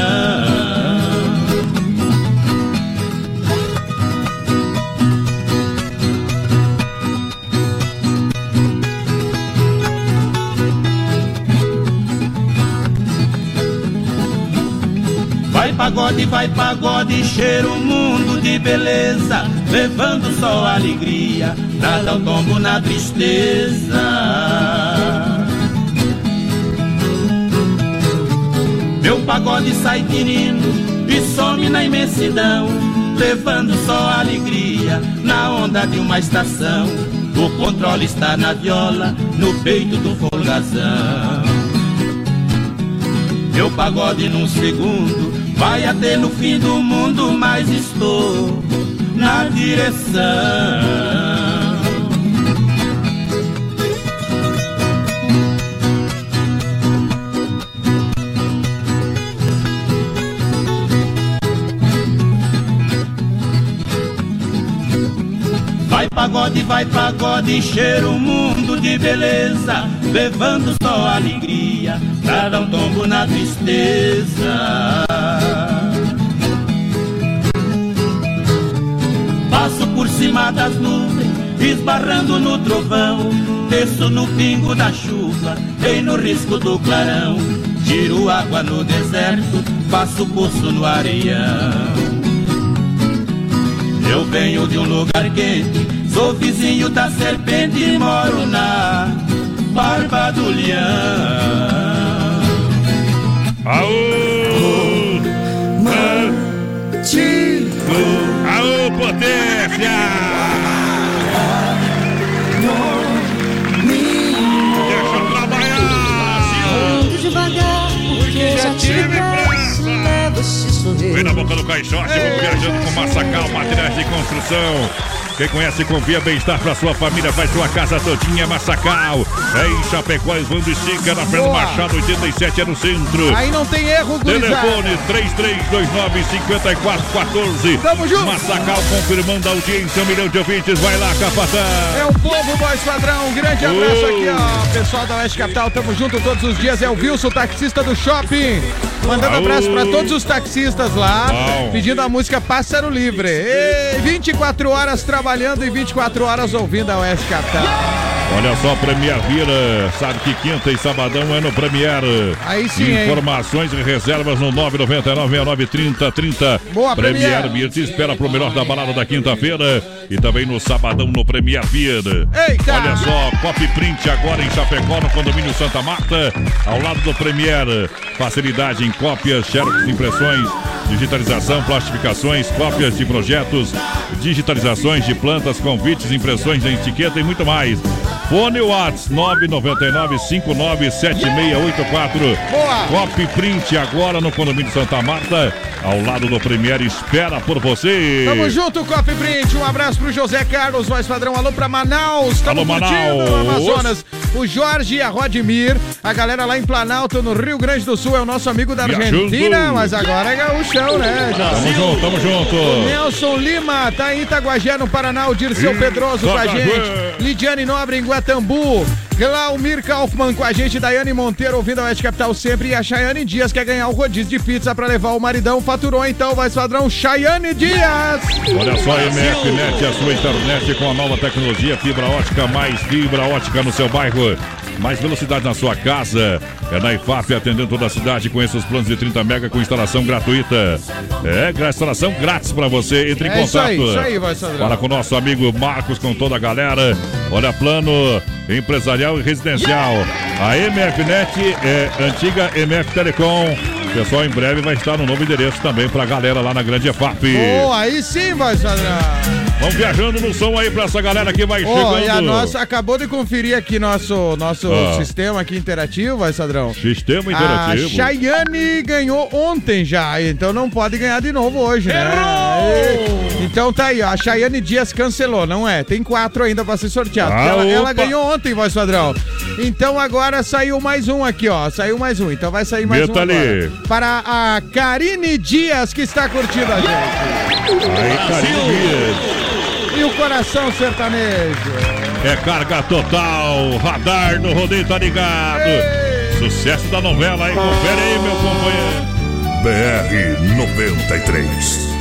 Speaker 19: Vai pagode, vai pagode, cheira o mundo de beleza, levando só alegria, nada o tombo na tristeza. Meu pagode sai tinindo e some na imensidão, levando só alegria na onda de uma estação. O controle está na viola, no peito do folgazão. Meu pagode num segundo vai até no fim do mundo, mas estou na direção. Pagode, vai pagode, cheira o mundo de beleza, levando só alegria, pra dar um tombo na tristeza. Passo por cima das nuvens, esbarrando no trovão, desço no pingo da chuva, e no risco do clarão, tiro água no deserto, faço poço no areião. Eu venho de um lugar quente, sou vizinho da serpente e moro na barba do leão.
Speaker 2: Aô!
Speaker 3: Mantido!
Speaker 2: Aô, potência! Deixa eu trabalhar,
Speaker 4: Ando devagar, porque já tive pressa. Leva esse sorriso.
Speaker 2: Vem na boca do caixote, vamos viajando com Massacal, materiais de construção. Quem conhece, confia bem-estar pra sua família, vai sua casa todinha, Massacal. É em Chapecó, Esvando Estica, na Fernando. Machado, 87, é no centro.
Speaker 3: Aí não tem erro, gurizada.
Speaker 2: Telefone 3329-5414.
Speaker 3: Tamo junto.
Speaker 2: Massacal confirmando a audiência, um milhão de ouvintes. Vai lá, Capatã.
Speaker 3: É o povo, voz padrão. Um grande abraço
Speaker 2: Oh.
Speaker 3: aqui, ó. Pessoal da Oeste Capital, tamo junto todos os dias. É o Wilson, taxista do shopping. Mandando abraço pra todos os taxistas lá.
Speaker 2: Bom.
Speaker 3: Pedindo a música Pássaro Livre. E 24 horas trabalhando e 24 horas ouvindo a Oeste Capital.
Speaker 2: Olha só, Premier Vira. Sabe que quinta e sabadão é no Premier.
Speaker 3: Aí sim, hein?
Speaker 2: Informações e reservas no 999-693030.
Speaker 3: Boa,
Speaker 2: Premier
Speaker 3: Premier.
Speaker 2: Beer te espera pro melhor da balada da quinta-feira. E também no sabadão no Premier Beer.
Speaker 3: Eita!
Speaker 2: Olha só, Copy Print agora em Chapecó, no condomínio Santa Marta, ao lado do Premier. Facilidade em cópias, xerox, impressões, digitalização, plastificações, cópias de projetos, digitalizações de plantas, convites, impressões de etiqueta e muito mais. Fone Whats 999-597684.
Speaker 3: Boa!
Speaker 2: Copy Print agora no condomínio Santa Marta, ao lado do Premier, espera por você.
Speaker 3: Tamo junto, Cop Print. Um abraço pro José Carlos, voz padrão. Alô pra Manaus. Tamo
Speaker 2: Alô, Manaus.
Speaker 3: Amazonas. O Jorge e a Rodmir. A galera lá em Planalto, no Rio Grande do Sul, é o nosso amigo da. Argentina. Mas agora é gaúchão, né, Jorge?
Speaker 2: Tamo junto, tamo junto.
Speaker 3: O Nelson Lima tá em Itaguajé, no Paraná. O Dirceu Pedroso com a gente. Lidiane Nobre em Guatambu. Glaumir Kaufmann com a gente. Daiane Monteiro ouvindo a Oeste Capital sempre. E a Chayane Dias quer ganhar o rodízio de pizza pra levar o maridão. Faturou então, vai padrão Chayane Dias.
Speaker 2: Olha só, MFNet, a sua internet com a nova tecnologia, fibra ótica, mais fibra ótica no seu bairro. Mais velocidade na sua casa. É na IFAP atendendo toda a cidade. Conheça os planos de 30 mega com instalação gratuita. É, instalação grátis pra você. Entre em
Speaker 3: É isso
Speaker 2: contato.
Speaker 3: aí, isso aí, vai, Sandrão.
Speaker 2: Fala com o nosso amigo Marcos, com toda a galera. Olha, plano empresarial e residencial. A MFNet é antiga MF Telecom. Pessoal, em breve vai estar no novo endereço também pra galera lá na Grande EFAP.
Speaker 3: Boa, aí sim, vai, Sandrão.
Speaker 2: Vamos viajando no som aí pra essa galera que vai
Speaker 3: Ó,
Speaker 2: chegando.
Speaker 3: e a nossa acabou de conferir aqui nosso, nosso
Speaker 2: Ah.
Speaker 3: sistema aqui interativo, vai, Sadrão.
Speaker 2: Sistema
Speaker 3: A
Speaker 2: interativo.
Speaker 3: Chayane ganhou ontem já, então não pode ganhar de novo hoje, né? E- Então tá aí, ó. A Chayane Dias cancelou, não é? Tem quatro ainda pra ser sorteado.
Speaker 2: Ah,
Speaker 3: ela, ela ganhou ontem, voz padrão. Então agora saiu mais um aqui, ó. Saiu mais um, então vai sair mais
Speaker 2: Meta
Speaker 3: um
Speaker 2: ali.
Speaker 3: agora. Para a Karine Dias, que está curtindo a gente.
Speaker 2: Aí, Dias.
Speaker 3: E o coração sertanejo.
Speaker 2: É carga total, radar no rodeio tá ligado. Sucesso da novela aí, confere aí, meu companheiro.
Speaker 1: BR 93.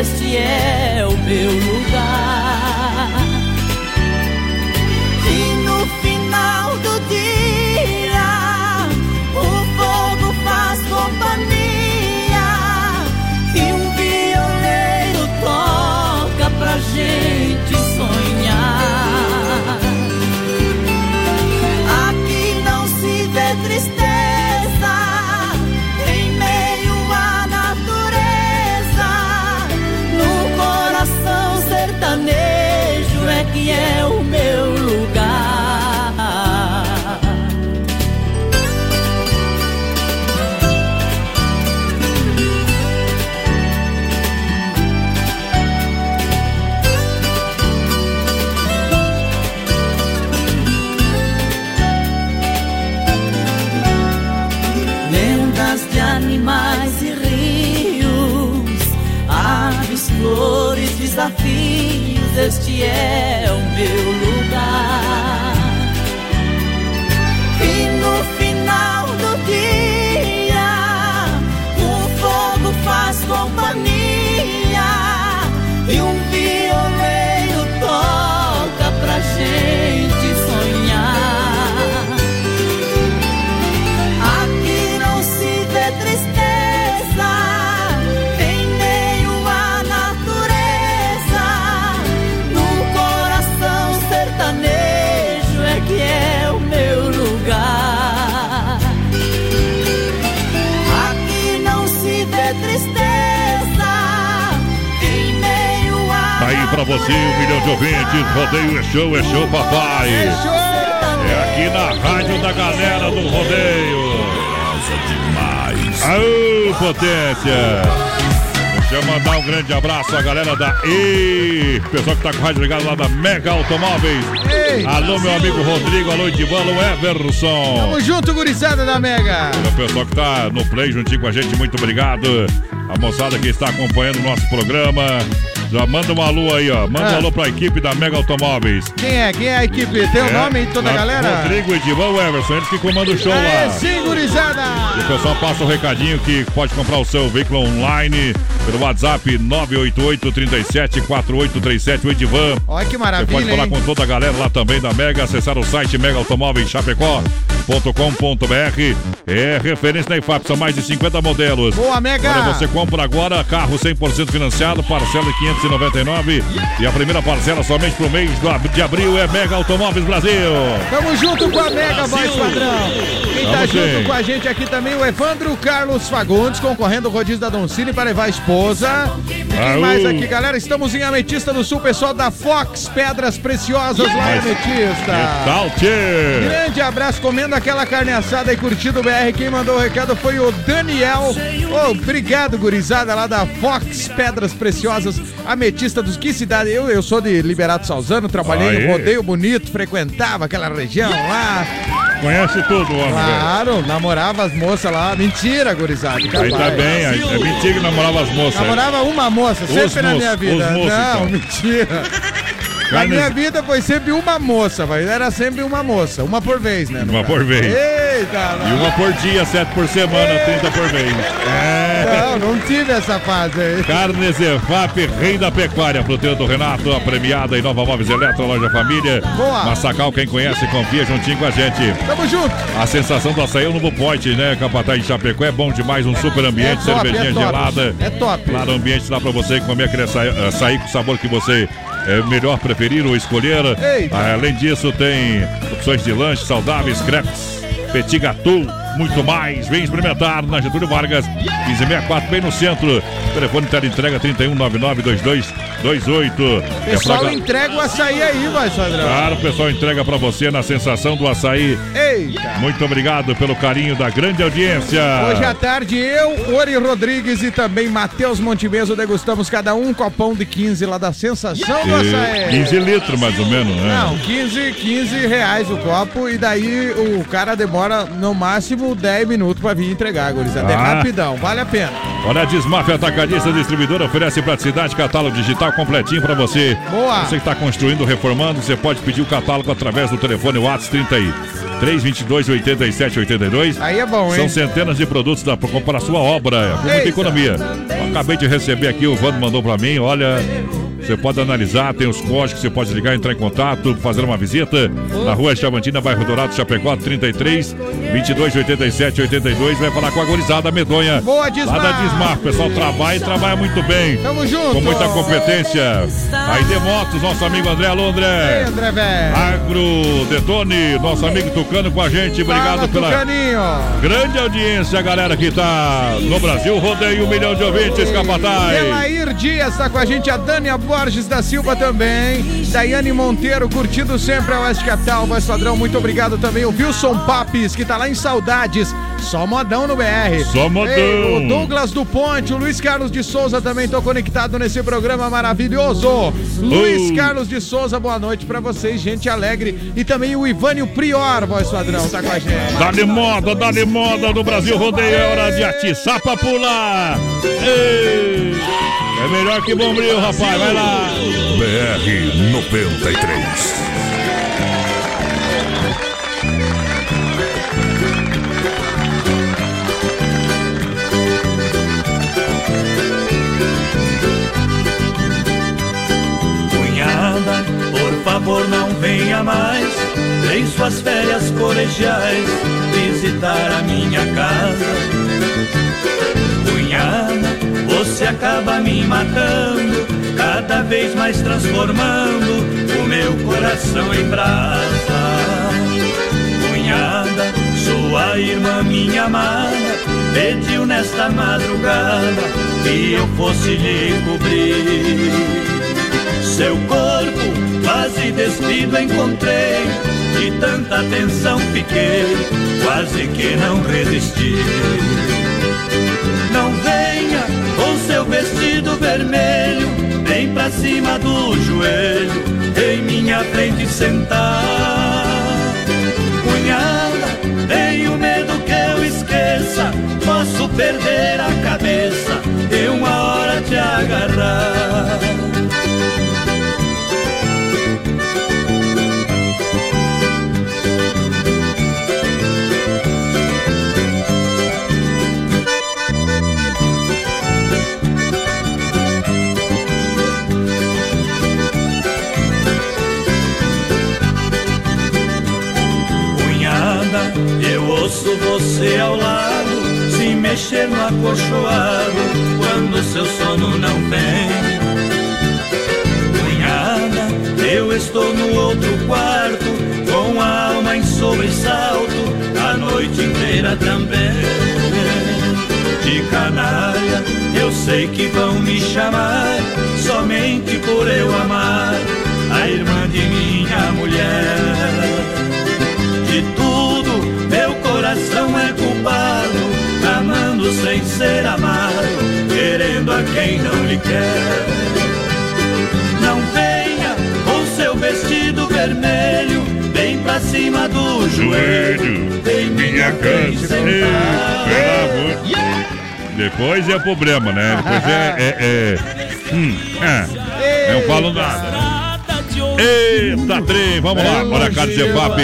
Speaker 9: Este é o meu lugar. É o meu
Speaker 2: você, um milhão de ouvintes. Rodeio é show, é show, papai. É aqui na rádio da galera do rodeio. demais. Aô, potência. Deixa eu mandar um grande abraço à galera da E. Pessoal que tá com o rádio ligado lá da Mega Automóveis.
Speaker 3: Ei.
Speaker 2: Alô, meu amigo Rodrigo. Alô, Edivalo Everson.
Speaker 3: Tamo junto, gurizada da Mega.
Speaker 2: O pessoal que tá no play juntinho com a gente, muito obrigado. A moçada que está acompanhando o nosso programa. Já manda um alô aí, ó. Manda um
Speaker 3: Ah.
Speaker 2: alô pra equipe da Mega Automóveis.
Speaker 3: Quem é? Quem é a equipe? Tem o
Speaker 2: É,
Speaker 3: nome de toda a galera?
Speaker 2: Rodrigo, Edivão Everson, eles que comandam o show
Speaker 3: É,
Speaker 2: lá.
Speaker 3: sim, gurizada.
Speaker 2: E o pessoal passa o recadinho que pode comprar o seu veículo online pelo WhatsApp 988 37 4837 o Edivan.
Speaker 3: Olha que
Speaker 2: Você
Speaker 3: maravilha,
Speaker 2: pode falar
Speaker 3: hein?
Speaker 2: com toda a galera lá também da Mega, acessar o site megaautomóveischapecó.com.br. É referência na IFAP, são mais de 50 modelos.
Speaker 3: Boa, Mega!
Speaker 2: Olha, você compra agora carro 100% financiado, parcela de 599 e a primeira parcela somente pro mês de abril é Mega Automóveis Brasil.
Speaker 3: Tamo junto com a Mega Voz Padrão. Quem tá
Speaker 2: Tamo
Speaker 3: junto
Speaker 2: sim.
Speaker 3: com a gente aqui também, o Evandro Carlos Fagundes, concorrendo ao rodízio da Doncini para levar a esposa. E quem
Speaker 2: Aú.
Speaker 3: mais aqui, galera? Estamos em Ametista do Sul, pessoal da Fox Pedras Preciosas lá em Ametista.
Speaker 2: Que tal, tchê?
Speaker 3: Grande abraço, comendo aquela carne assada e curtindo o BR. Quem mandou o recado foi o Daniel. Ô, obrigado, gurizada, lá da Fox Pedras Preciosas, Ametista dos que cidade? Eu, eu sou de Liberato Salzano, trabalhei
Speaker 2: Aê.
Speaker 3: em Rodeio Bonito, frequentava aquela região lá.
Speaker 2: Conhece tudo, homem.
Speaker 3: Claro, namorava as moças lá. Mentira, gurizada.
Speaker 2: Aí tá bem, aí é mentira que namorava as moças.
Speaker 3: Namorava uma moça,
Speaker 2: Os
Speaker 3: sempre na minha vida.
Speaker 2: os moços,
Speaker 3: Não,
Speaker 2: então.
Speaker 3: mentira. Na minha vida foi sempre uma moça, mas era sempre uma moça. Uma por vez, né?
Speaker 2: Uma
Speaker 3: caso.
Speaker 2: por vez.
Speaker 3: Eita,
Speaker 2: E uma por dia, sete por semana, 30 por vez. É.
Speaker 3: Não, não tive essa fase aí.
Speaker 2: Carnes EFAP, rei da pecuária, fruteira do Renato, a premiada em Nova Móveis Eletro, loja família.
Speaker 3: Boa.
Speaker 2: Massacal, quem conhece, confia juntinho com a gente.
Speaker 3: Tamo junto.
Speaker 2: A sensação do açaí é o novo point, né? Capataz de Chapecó é bom demais, um super ambiente,
Speaker 3: É top,
Speaker 2: cervejinha
Speaker 3: é
Speaker 2: gelada.
Speaker 3: É top.
Speaker 2: Claro, ambiente dá pra você comer aquele açaí, açaí com o sabor que você é melhor preferir ou escolher.
Speaker 3: Eita.
Speaker 2: Além disso, tem opções de lanche saudáveis, crepes, petit gâteau, muito mais. Vem experimentar na Getúlio Vargas, 1564, bem no centro. Telefone tela entrega 3199-2228. É
Speaker 3: Pessoal,
Speaker 2: pra-
Speaker 3: entrega o açaí aí, vai, Sandrão.
Speaker 2: Claro, o pessoal entrega pra você na sensação do açaí.
Speaker 3: Eita.
Speaker 2: Muito obrigado pelo carinho da grande audiência.
Speaker 3: Hoje à tarde, eu, Ori Rodrigues e também Matheus Montemeso degustamos cada um copão de 15 lá da Sensação do Açaí.
Speaker 2: E 15 litros, mais ou menos, né?
Speaker 3: Não, 15, 15 reais o copo e daí o cara demora no máximo 10 minutos pra vir entregar, gurizada. É
Speaker 2: Ah.
Speaker 3: rapidão, vale a pena.
Speaker 2: Olha, a Desmaf Atacadista Distribuidora oferece praticidade, catálogo digital completinho pra você.
Speaker 3: Boa.
Speaker 2: Você que está construindo, reformando, você pode pedir o catálogo através do telefone WhatsApp 30 aí. 322 8782.
Speaker 3: Aí é bom,
Speaker 2: São
Speaker 3: hein?
Speaker 2: centenas de produtos da, para a sua obra, é com muita economia. Eu acabei de receber aqui, o Vando mandou pra mim, olha. Você pode analisar, tem os códigos, você pode ligar, entrar em contato, fazer uma visita na rua Chavantina, bairro Dourado, Chapecó, 33 22 87 82. Vai falar com a gorizada medonha.
Speaker 3: Boa,
Speaker 2: Lá
Speaker 3: Dismar.
Speaker 2: da Dismar. O pessoal trabalha e trabalha muito bem.
Speaker 3: Tamo junto.
Speaker 2: Com muita competência. Aí de motos, nosso amigo André
Speaker 3: Ei,
Speaker 2: André.
Speaker 3: Velho.
Speaker 2: Agro Detone, nosso amigo Tucano com a gente. Obrigado
Speaker 3: Fala,
Speaker 2: pela
Speaker 3: Tucaninho.
Speaker 2: grande audiência, galera que tá no Brasil. Rodeio um milhão de ouvintes, capataz.
Speaker 3: Elair Dias tá com a gente, a Dânia Borges da Silva também, Daiane Monteiro curtindo sempre a Oeste Capital, voz padrão, muito obrigado também, o Wilson Papes, que tá lá em Saudades, só modão no BR.
Speaker 2: Só modão.
Speaker 3: Ei, o Douglas do Ponte, o Luiz Carlos de Souza também tô conectado nesse programa maravilhoso. Luiz
Speaker 2: Oh.
Speaker 3: Carlos de Souza, boa noite pra vocês, gente alegre. E também o Ivânio Prior, voz padrão, tá com a gente.
Speaker 2: Dá-lhe moda, dá-lhe moda no Brasil Rodeio, é hora de atiçar pra pular. Ei, é melhor que bombril, rapaz, vai lá.
Speaker 1: BR 93.
Speaker 20: Cunhada, por favor não venha mais. Em suas férias colegiais Visitar a minha casa. Cunhada, você acaba me matando Cada vez mais transformando O meu coração em brasa. Cunhada, sua irmã minha amada Pediu nesta madrugada Que eu fosse lhe cobrir. Seu corpo quase despido encontrei De tanta atenção fiquei Quase que não resisti. Não venha com seu vestido vermelho Bem pra cima do joelho Em minha frente sentar. Cunhada, tenho medo que eu esqueça Posso perder a cabeça E uma hora te agarrar mexer no acolchoado Quando seu sono não vem. Cunhada, eu estou no outro quarto Com a alma em sobressalto A noite inteira também. De canalha, eu sei que vão me chamar Somente por eu amar A irmã de minha mulher. De tudo, meu coração é culpado, amando sem ser amado, querendo a quem não lhe quer. Não venha com
Speaker 2: seu vestido vermelho, bem pra cima do joelho, tem minha canção. Depois é problema, né? Depois é. é, é... Hum, é. Não falo nada, né? Eita, trem, vamos lá, bora Carne Zefap,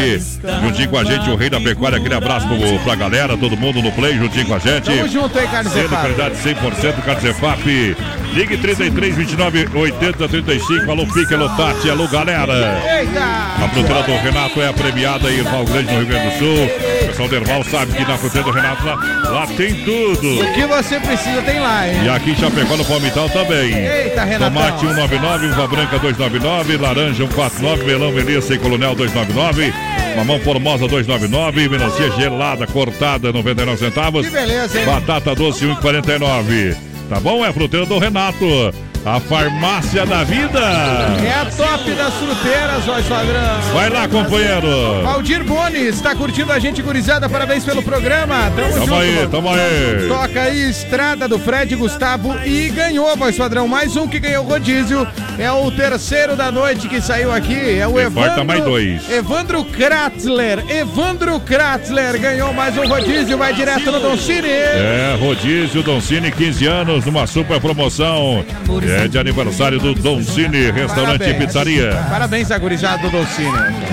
Speaker 2: juntinho com a gente, o rei da pecuária, aquele abraço pro, pra galera, todo mundo no play, juntinho com a gente.
Speaker 3: Tamo junto aí,
Speaker 2: Sendo
Speaker 3: Zefap.
Speaker 2: qualidade 100% Carne Zefap. Ligue 33 29 80 35, alô Pique, alô Tati, alô galera.
Speaker 3: Eita!
Speaker 2: A fruteira do Renato é a premiada em Irval Grande, no Rio Grande do Sul. O pessoal do Irval sabe que na fruteira do Renato lá, lá tem tudo.
Speaker 3: O que você precisa tem lá, hein?
Speaker 2: E aqui em Chapecó, no Palmital também.
Speaker 3: Eita, Renatão.
Speaker 2: Tomate 199, uva branca 299, laranja 149, melão melissa e colonel 299, mamão formosa 299, melancia gelada cortada 99 centavos.
Speaker 3: Que beleza, hein?
Speaker 2: Batata doce 1,49. Tá bom? É fruteira do Renato. A farmácia da vida.
Speaker 3: É a top das fruteiras, voz padrão.
Speaker 2: Vai lá, companheiro.
Speaker 3: Valdir Boni está curtindo a gente, gurizada. Parabéns pelo programa. Tamo,
Speaker 2: Tamo
Speaker 3: junto.
Speaker 2: aí,
Speaker 3: mano.
Speaker 2: tamo aí.
Speaker 3: Toca aí Estrada do Fred Gustavo e ganhou, voz padrão. Mais um que ganhou o rodízio. É o terceiro da noite que saiu aqui. É o
Speaker 2: E
Speaker 3: Evandro.
Speaker 2: mais dois.
Speaker 3: Evandro Kratzler. Evandro Kratzler ganhou mais um rodízio. Vai direto no Don Cine.
Speaker 2: É, rodízio Doncini, 15 anos, numa super promoção. É de aniversário do Doncini, restaurante e
Speaker 3: Parabéns.
Speaker 2: pizzaria.
Speaker 3: Parabéns a gurizada do Don Cine.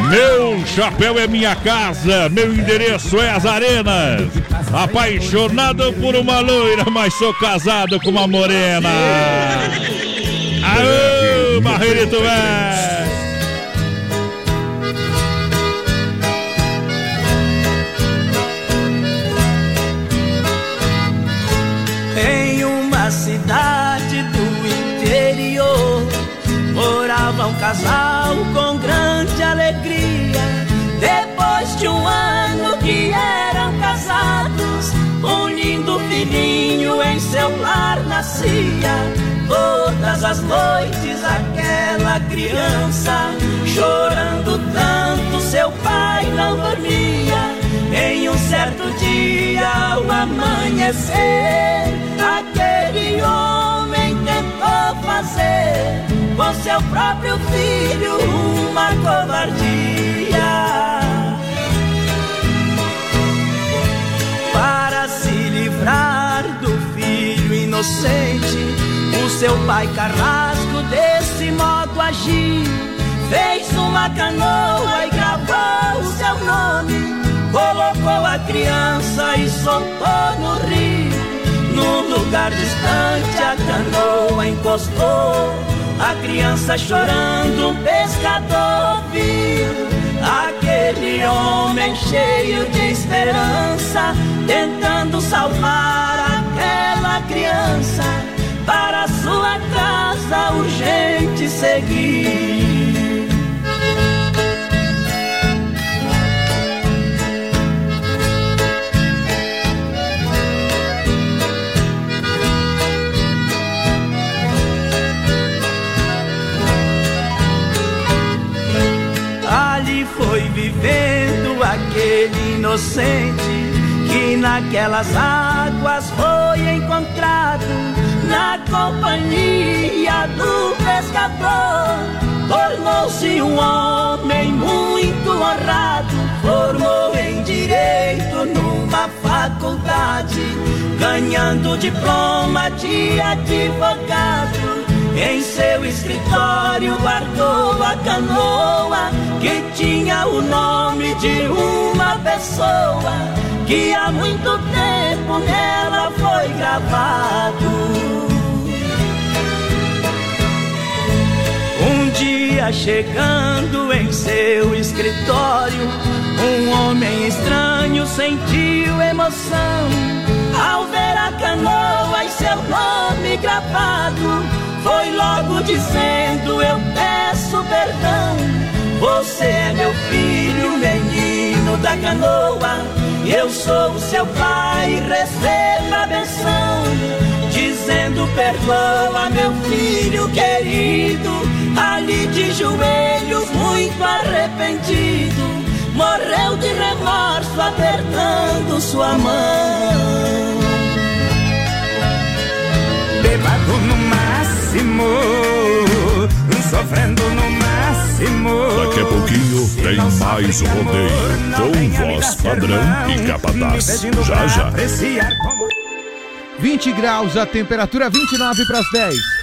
Speaker 2: Meu chapéu é minha casa, meu endereço é as arenas. Apaixonado por uma loira, mas sou casado com uma morena. Aô, Barreirito velho!
Speaker 9: Casal com grande alegria. Depois de um ano que eram casados, um lindo filhinho em seu lar nascia. Todas as noites aquela criança chorando tanto, seu pai não dormia. Em um certo dia, ao amanhecer, aquele homem tentou fazer com seu próprio filho uma covardia. Para se livrar do filho inocente, o seu pai carrasco desse modo agiu. Fez uma canoa e gravou o seu nome. Colocou a criança e soltou no rio. Num lugar distante a canoa encostou. A criança chorando, um pescador viu. Aquele homem cheio de esperança, tentando salvar aquela criança. Para sua casa urgente seguir. Foi vivendo aquele inocente que naquelas águas foi encontrado na companhia do pescador. Tornou-se um homem muito honrado, formou em direito numa faculdade, ganhando diploma de advogado. Em seu escritório guardou a canoa que tinha o nome de uma pessoa que há muito tempo nela foi gravado. Um dia chegando em seu escritório, um homem estranho sentiu emoção ao ver a canoa e seu nome gravado. Foi logo dizendo: Eu peço perdão. Você é meu filho, menino da canoa. Eu sou o seu pai, receba a benção. Dizendo: Perdoa, meu filho querido. Ali de joelhos, muito arrependido. Morreu de remorso, apertando sua mão.
Speaker 20: Bebado no máximo, sofrendo no máximo.
Speaker 2: Daqui
Speaker 1: a pouquinho tem mais rodeio. Com voz padrão e capataz. Já já.
Speaker 3: 20 graus, a temperatura 29 para as 10.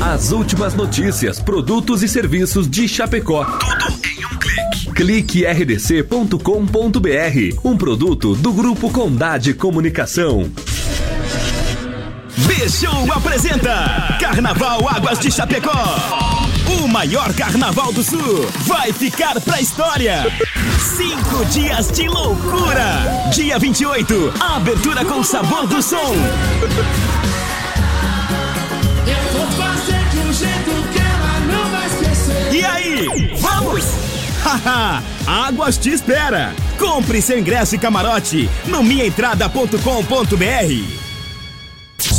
Speaker 17: As últimas notícias, produtos e serviços de Chapecó. Tudo em um clique. Clique rdc.com.br. Um produto do Grupo Condade Comunicação.
Speaker 7: Bichou apresenta Carnaval Águas de Chapecó. O maior carnaval do sul vai ficar pra história. Cinco dias de loucura. Dia 28, abertura com sabor do som. Vamos? Haha, Águas te espera. Compre seu ingresso e camarote no minhaentrada.com.br.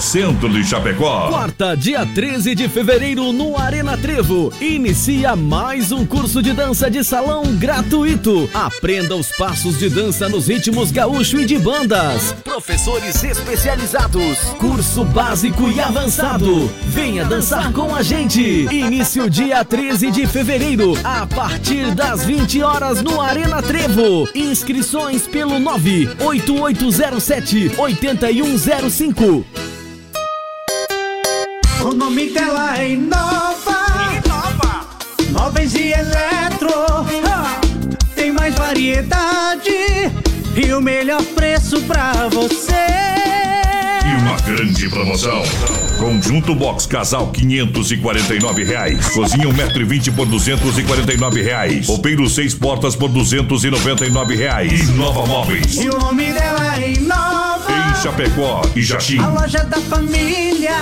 Speaker 1: Centro de Chapecó.
Speaker 8: Quarta, dia 13 de fevereiro, no Arena Trevo. Inicia mais um curso de dança de salão gratuito. Aprenda os passos de dança nos ritmos gaúcho e de bandas. Professores especializados. Curso básico e avançado. Venha dançar com a gente. Início dia 13 de fevereiro, a partir das 20 horas no Arena Trevo. Inscrições pelo 98807 8105.
Speaker 14: O nome dela é Inova. Inova. Móveis e eletro. Ah, Tem mais variedade e o melhor preço pra você.
Speaker 1: E uma grande promoção. Conjunto Box Casal 549 reais. Cozinha 1,20m por 249 reais. Roupeiro 6 portas por 299 reais. Inova Móveis.
Speaker 14: E o nome dela é Inova.
Speaker 1: Em Chapecó e Jaxim.
Speaker 14: A loja da família.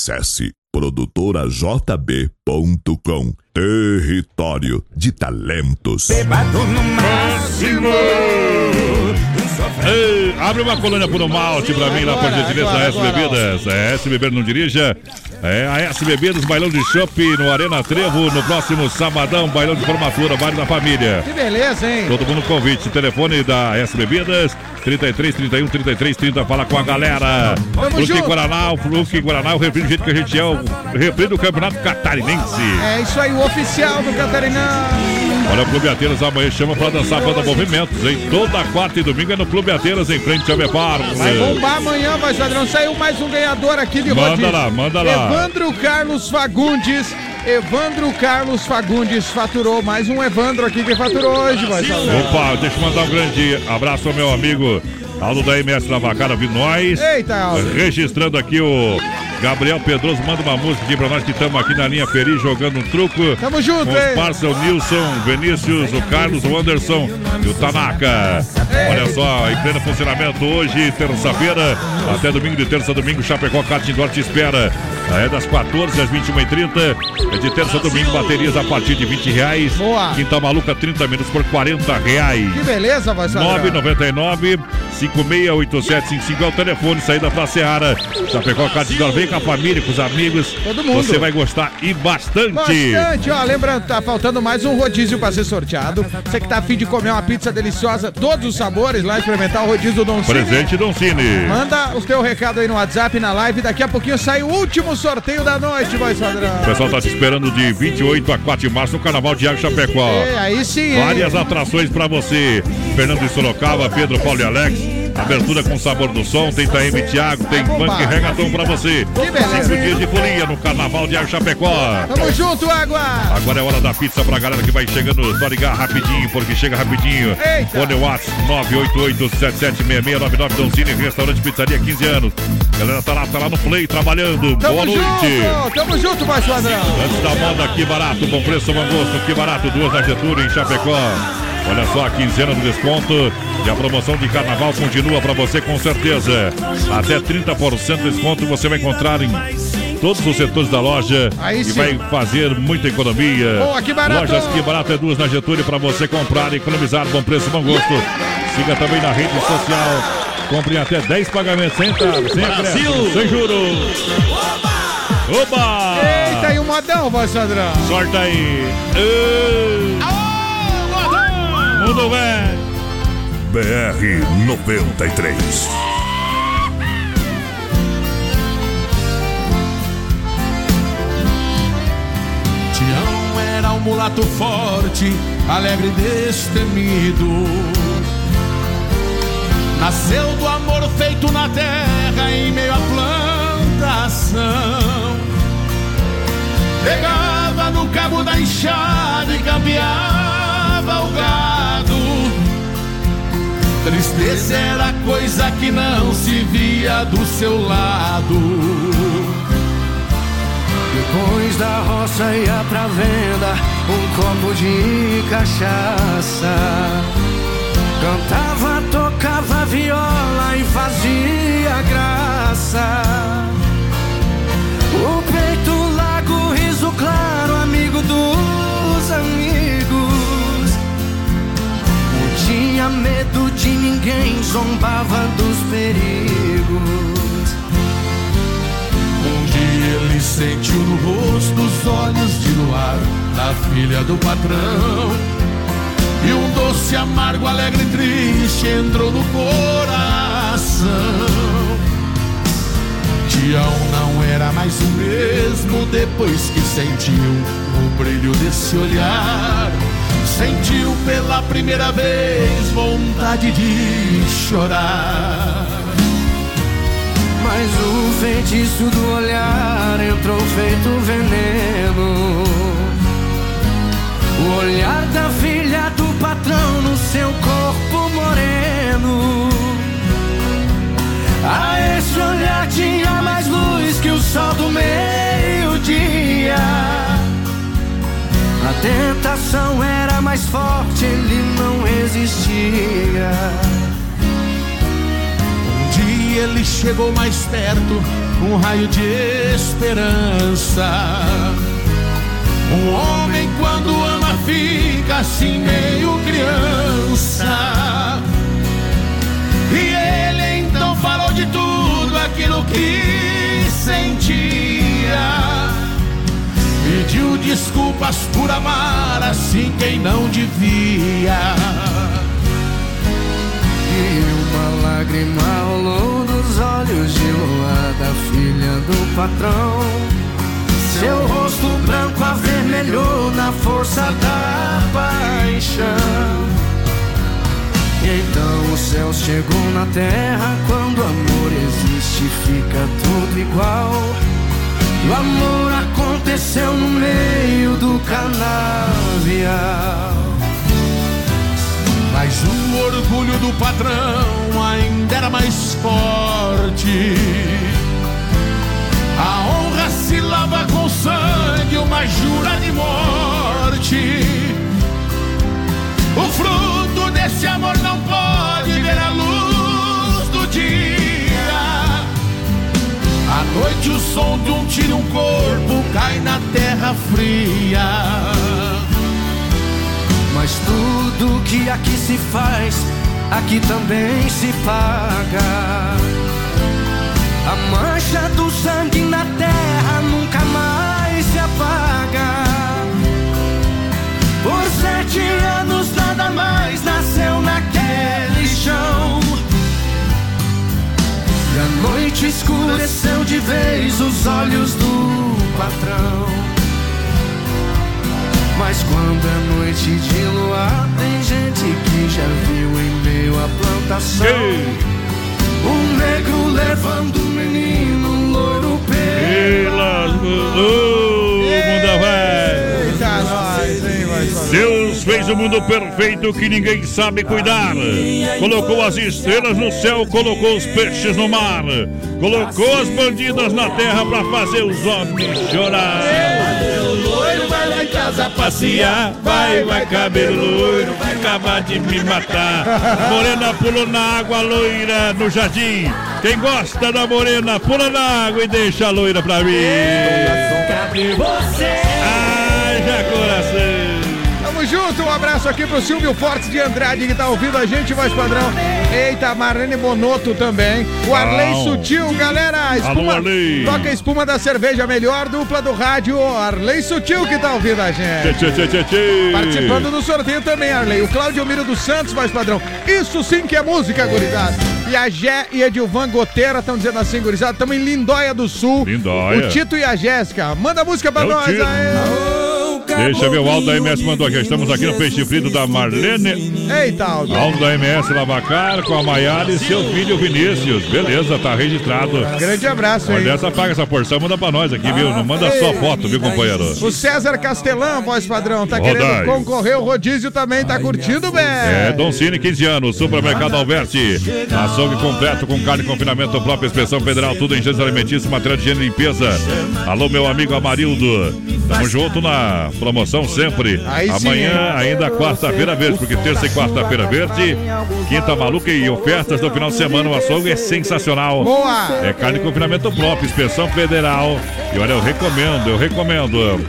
Speaker 1: Acesse produtorajb.com Território de talentos.
Speaker 14: no máximo.
Speaker 2: Ei, abre uma colônia por um malte pra mim lá, por gentileza, da S Bebidas. É, S Beber não dirija. É, a S Bebidas, bailão de shopping no Arena Trevo, no próximo sabadão, bailão de formatura, baile da família.
Speaker 3: Que beleza, hein?
Speaker 2: Todo mundo convite. Telefone da S Bebidas, 33 31 33 30. Fala com a galera. Fruque
Speaker 3: junto.
Speaker 2: Guaraná, o Fruque Guaraná, o refri do jeito que a gente é, o refri do Campeonato Catarinense.
Speaker 3: É isso aí, o oficial do Catarinense.
Speaker 2: Olha, o Clube Ateiras amanhã chama pra dançar banda Movimentos, hein? Toda quarta e domingo é no Clube Ateiras, em frente ao Bepar.
Speaker 3: Vai bombar amanhã, vai, Padrão. Saiu mais um ganhador aqui de
Speaker 2: Manda
Speaker 3: rodízio.
Speaker 2: lá, manda lá.
Speaker 3: Evandro Carlos Fagundes. Evandro Carlos Fagundes faturou mais um Evandro aqui que faturou hoje, vai.
Speaker 2: Opa, deixa eu mandar um grande abraço ao meu amigo Aldo da MS Lavacada vindo nós.
Speaker 3: Eita, Aldo.
Speaker 2: Registrando aqui o Gabriel Pedroso, manda uma música aqui pra nós que estamos aqui na linha feliz jogando um truco.
Speaker 3: Tamo junto,
Speaker 2: Com os
Speaker 3: hein?
Speaker 2: parceiros o Nilson, Vinícius, o Carlos, o Anderson e o Tanaka. Olha só, em pleno funcionamento hoje, terça-feira, até domingo, de terça a domingo, Chapecó Kart Indoor te espera. É das 14 às 21h30. É de terça a domingo, baterias a partir de 20 reais.
Speaker 3: Boa.
Speaker 2: Quinta Maluca, 30 minutos por 40 reais.
Speaker 3: Que beleza, vai, Padrão.
Speaker 2: 999 568755 é o telefone, saída pra Seara. Chapecó Catidor, vem com a família, com os amigos.
Speaker 3: Todo mundo.
Speaker 2: Você vai gostar e bastante.
Speaker 3: Bastante, ó. Lembrando, tá faltando mais um rodízio pra ser sorteado. Você que tá afim de comer uma pizza deliciosa, todos os sabores, lá experimentar o rodízio do Dom Cine.
Speaker 2: Presente Dom Cine.
Speaker 3: Manda o teu recado aí no WhatsApp, na live. Daqui a pouquinho sai o último sorteio da noite, vai, Padrão.
Speaker 2: O pessoal tá te esperando de 28 a 4 de março no Carnaval de Água Chapecó.
Speaker 3: É, aí sim, hein?
Speaker 2: Várias atrações pra você. Fernando de Sorocaba, Pedro, Paulo e Alex. Abertura com sabor do som, tem Taeme Thiago, tem funk reggaeton pra você.
Speaker 3: Que beleza.
Speaker 2: Cinco dias de folia no Carnaval de Chapecó.
Speaker 3: Tamo junto, Água!
Speaker 2: Agora é hora da pizza pra galera que vai chegando. Só ligar rapidinho, porque chega rapidinho.
Speaker 3: Eita.
Speaker 2: Fone WhatsApp 988-776699 Doncini, restaurante pizzaria 15 anos. Galera tá lá, tá lá no play trabalhando.
Speaker 3: Tamo
Speaker 2: Boa noite.
Speaker 3: junto! Tamo junto, voz padrão!
Speaker 2: Antes da moda, que barato, bom preço, bom gosto, que barato, duas na Getúlio em Chapecó. Olha só, a quinzena do desconto e a promoção de carnaval continua para você com certeza. Até 30% de desconto você vai encontrar em todos os setores da loja
Speaker 3: Aí
Speaker 2: e
Speaker 3: sim.
Speaker 2: vai fazer muita economia.
Speaker 3: Boa, que barato!
Speaker 2: Lojas que barato é duas na Getúlio para você comprar e economizar, bom preço, bom gosto. Siga também na rede social. Compre até 10 pagamentos sem entrada, sem acréscimo, sem juros. Oba!
Speaker 3: Eita, e o modão, voz padrão!
Speaker 2: Sorta aí. Ei. Mundo velho.
Speaker 1: BR 93.
Speaker 10: Tião era um mulato forte, alegre e destemido. Nasceu do amor feito na terra em meio à plantação. Pegava no cabo da enxada e cambiava o gado. Tristeza era coisa que não se via do seu lado.
Speaker 5: Depois da roça ia pra venda um copo de cachaça. Cantava, tocava viola e fazia graça. O peito largo, riso claro, amigo dos tinha medo de ninguém, zombava dos perigos.
Speaker 10: Um dia ele sentiu no rosto os olhos de luar da filha do patrão. E um doce amargo, alegre e triste entrou no coração. Tião não era mais o mesmo depois que sentiu o brilho desse olhar. Sentiu pela primeira vez vontade de chorar.
Speaker 5: Mas o feitiço do olhar entrou feito veneno. O olhar da filha do patrão no seu corpo moreno. A tentação era mais forte, ele não resistia.
Speaker 10: Um dia ele chegou mais perto, um raio de esperança. Um homem quando ama fica assim meio criança. E ele então falou de tudo aquilo que sentia. Pediu desculpas por amar assim quem não devia.
Speaker 5: E uma lágrima rolou dos olhos de lua da filha do patrão. Seu rosto branco avermelhou na força da paixão. Então o céu chegou na terra. Quando amor existe, fica tudo igual. O amor aconteceu no meio do canavial.
Speaker 10: Mas o orgulho do patrão ainda era mais forte. A honra se lava com sangue, uma jura de morte. O fruto desse amor não pode ver a luz À noite o som de um tiro, um corpo cai na terra fria.
Speaker 5: Mas tudo que aqui se faz, aqui também se paga. A mancha do sangue na terra nunca mais se apaga. Por sete anos nada mais nasceu naquele chão. A noite escureceu de vez os olhos do patrão. Mas quando é noite de luar, tem gente que já viu em meio à plantação.
Speaker 14: Um negro levando um menino loiro
Speaker 2: Pelas o mundo Deus fez o mundo perfeito que ninguém sabe cuidar. Colocou as estrelas no céu, colocou os peixes no mar. Colocou as bandidas na terra pra fazer os homens chorar.
Speaker 14: loiro vai lá em casa
Speaker 2: passear, vai, vai, cabelo loiro, vai acabar de me matar. Morena pulou na água, loira no jardim. Quem gosta da morena, pula na água e deixa a loira pra mim.
Speaker 14: Cadê você?
Speaker 3: Tamo junto, um abraço aqui pro Silvio Fortes de Andrade que tá ouvindo a gente, voz padrão. Eita, Marlene Bonotto também. O Arley
Speaker 2: Bom.
Speaker 3: Sutil, galera. Espuma,
Speaker 2: Alô, Arley.
Speaker 3: Toca a espuma da cerveja, melhor dupla do rádio. Arley Sutil que tá ouvindo a gente.
Speaker 2: Tchê, tchê, tchê, tchê.
Speaker 3: Participando do sorteio também, Arley. O Cláudio Miro dos Santos, voz padrão. Isso sim que é música, gurizada. E a Gé e Edilvan Goteira estão dizendo assim, gurizada. Estamos em Lindóia do Sul.
Speaker 2: Lindóia.
Speaker 3: O Tito e a Jéssica. Manda música pra
Speaker 2: É
Speaker 3: nós aí.
Speaker 2: Deixa eu ver o Aldo da MS mandou aqui. Estamos aqui no Peixe Frito da Marlene.
Speaker 3: Eita, Aldo.
Speaker 2: Aldo da MS Lavacar com a Maiara e seu filho Vinícius. Beleza, tá registrado.
Speaker 3: Grande abraço.
Speaker 2: Olha, essa paga essa porção, manda pra nós aqui, viu? Não manda só foto, viu, companheiro?
Speaker 3: O César Castelã, voz padrão, tá
Speaker 2: Rodai.
Speaker 3: querendo concorrer. O rodízio também tá curtindo bem.
Speaker 2: É, Dom Cine, 15 anos, Supermercado Alberti. Açougue completo com carne, confinamento própria, inspeção federal, tudo em gêneros alimentícios, material de higiene e limpeza. Alô, meu amigo Amarildo. Tamo junto na promoção sempre.
Speaker 3: Aí
Speaker 2: Amanhã, ainda quarta-feira verde, porque terça e quarta-feira verde. Quinta maluca e ofertas do final de semana. O açougue é sensacional.
Speaker 3: Boa!
Speaker 2: É carne de confinamento próprio, inspeção federal. E olha, eu recomendo, eu recomendo.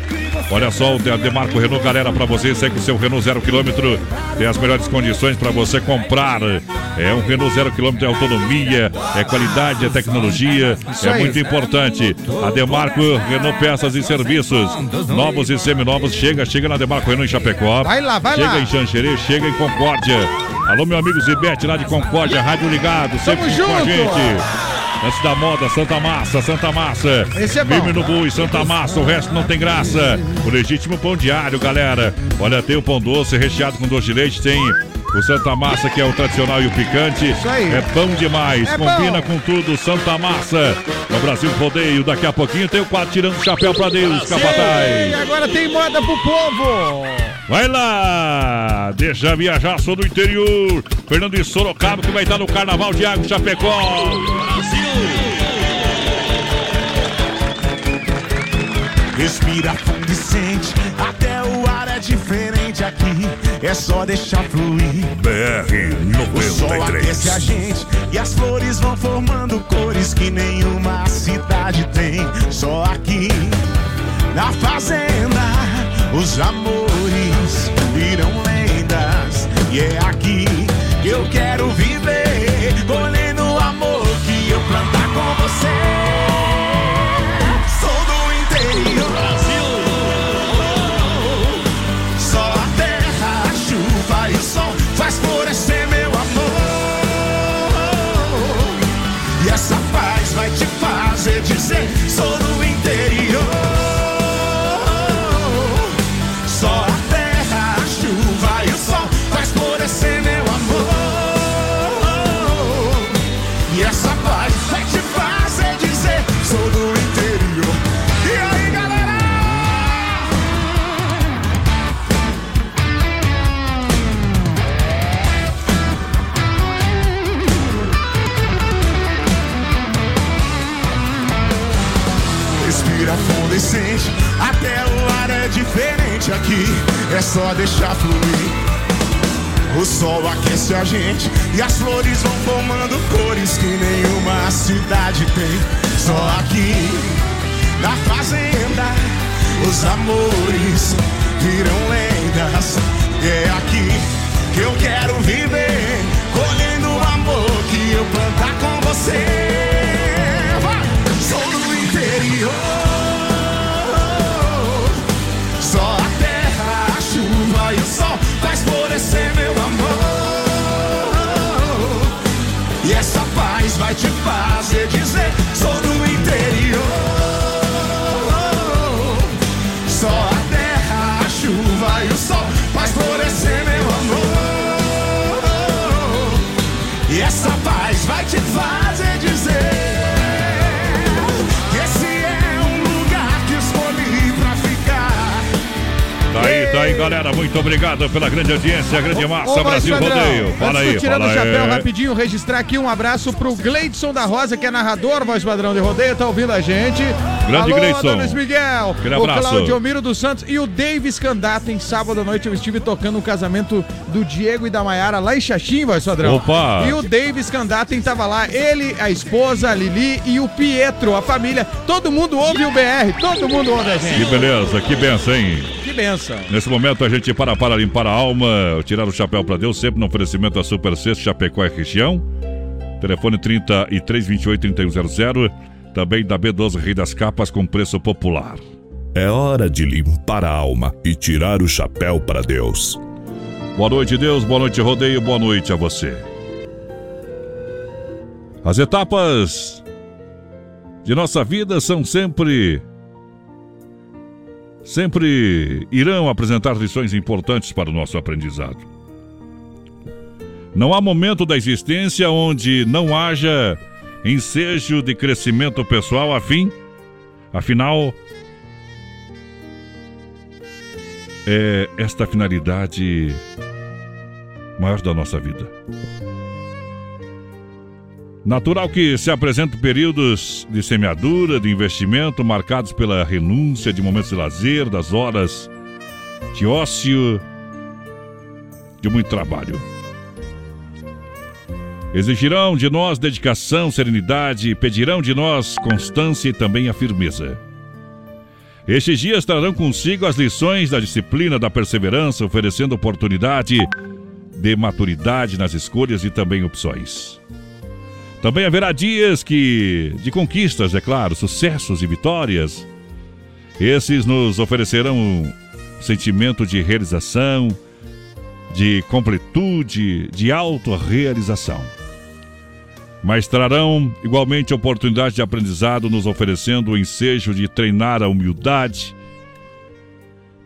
Speaker 2: Olha só o De- Demarco Renault, galera, pra você, segue o seu Renault zero quilômetro. Tem as melhores condições pra você comprar. É um Renault zero quilômetro, é autonomia, é qualidade, é tecnologia.
Speaker 3: Isso
Speaker 2: é
Speaker 3: aí.
Speaker 2: muito importante. A Demarco Renault Peças e Serviços. Novos e seminovos. Chega, chega na Demarco Renault em Chapecó.
Speaker 3: Vai lá, vai
Speaker 2: chega
Speaker 3: lá.
Speaker 2: em Xanxerê, chega em Concórdia. Alô, meu amigo Zibete lá de Concórdia, rádio ligado, sempre
Speaker 3: Tamo
Speaker 2: com a
Speaker 3: junto.
Speaker 2: gente. Antes da moda, Santa Massa, Santa Massa.
Speaker 3: Esse é bom.
Speaker 2: No boi, Santa Massa, o resto não tem graça. O legítimo pão diário, galera. Olha, tem o pão doce recheado com doce de leite, tem o Santa Massa, que é o tradicional e o picante. É pão demais,
Speaker 3: É
Speaker 2: combina
Speaker 3: bom.
Speaker 2: com tudo, Santa Massa. No Brasil Rodeio, daqui a pouquinho tem o quadro tirando o chapéu pra Deus,
Speaker 3: E
Speaker 2: capataz.
Speaker 3: agora tem moda pro povo.
Speaker 2: Vai lá! Deixa viajar, sou do interior. Fernando de Sorocaba, que vai estar no Carnaval de Água Chapecó.
Speaker 21: Respira fundo e sente, até o ar é diferente aqui. É só deixar fluir.
Speaker 1: BR
Speaker 21: O sol
Speaker 1: 93.
Speaker 21: aquece a gente e as flores vão formando cores que nenhuma cidade tem. Só aqui na fazenda os amores viram lendas e é aqui que eu quero viver, colhendo com você. É só deixar fluir. O sol aquece a gente e as flores vão formando cores que nenhuma cidade tem. Só aqui na fazenda os amores viram lendas. E é aqui que eu quero viver, colhendo o amor que eu plantar com você. Vai! Sou do interior,
Speaker 2: aí, galera, muito obrigado pela grande audiência, grande massa,
Speaker 3: Ô,
Speaker 2: Brasil
Speaker 3: Padrão,
Speaker 2: Rodeio. Fala aí,
Speaker 3: tirando
Speaker 2: fala
Speaker 3: o chapéu
Speaker 2: aí.
Speaker 3: rapidinho, registrar aqui um abraço pro Gleidson da Rosa, que é narrador, voz padrão de rodeio, tá ouvindo a gente.
Speaker 2: Grande
Speaker 3: Alô,
Speaker 2: Gleidson.
Speaker 3: Adonis Miguel,
Speaker 2: Aquele
Speaker 3: o
Speaker 2: abraço.
Speaker 3: Claudio Miro dos Santos e o Davis Candato. Em sábado à noite eu estive tocando o casamento do Diego e da Maiara lá em Xaxim, voz padrão.
Speaker 2: Opa.
Speaker 3: E o Davis Candato tava lá, ele, a esposa, a Lili e o Pietro, a família. Todo mundo ouve o BR, todo mundo ouve a
Speaker 2: Que
Speaker 3: gente.
Speaker 2: beleza, que benção, hein?
Speaker 3: Que benção.
Speaker 2: Nesse momento a gente para para limpar a alma, tirar o chapéu para Deus, sempre no oferecimento da Super Sexta Chapecó e Região. Telefone 33 28 3100. Também da B12 Rei das Capas com preço popular.
Speaker 1: É hora de limpar a alma e tirar o chapéu para Deus.
Speaker 2: Boa noite, Deus. Boa noite, Rodeio. Boa noite a você. As etapas de nossa vida são sempre. Sempre irão apresentar lições importantes para o nosso aprendizado. Não há momento da existência onde não haja ensejo de crescimento pessoal, afim, afinal, é esta finalidade maior da nossa vida. Natural que se apresentem períodos de semeadura, de investimento, marcados pela renúncia de momentos de lazer, das horas de ócio, de muito trabalho. Exigirão de nós dedicação, serenidade, pedirão de nós constância e também a firmeza. Estes dias trarão consigo as lições da disciplina, da perseverança, oferecendo oportunidade de maturidade nas escolhas e também opções. Também haverá dias que de conquistas, é claro, sucessos e vitórias. Esses nos oferecerão um sentimento de realização, de completude, de autorrealização. Mas trarão igualmente oportunidade de aprendizado, nos oferecendo o ensejo de treinar a humildade,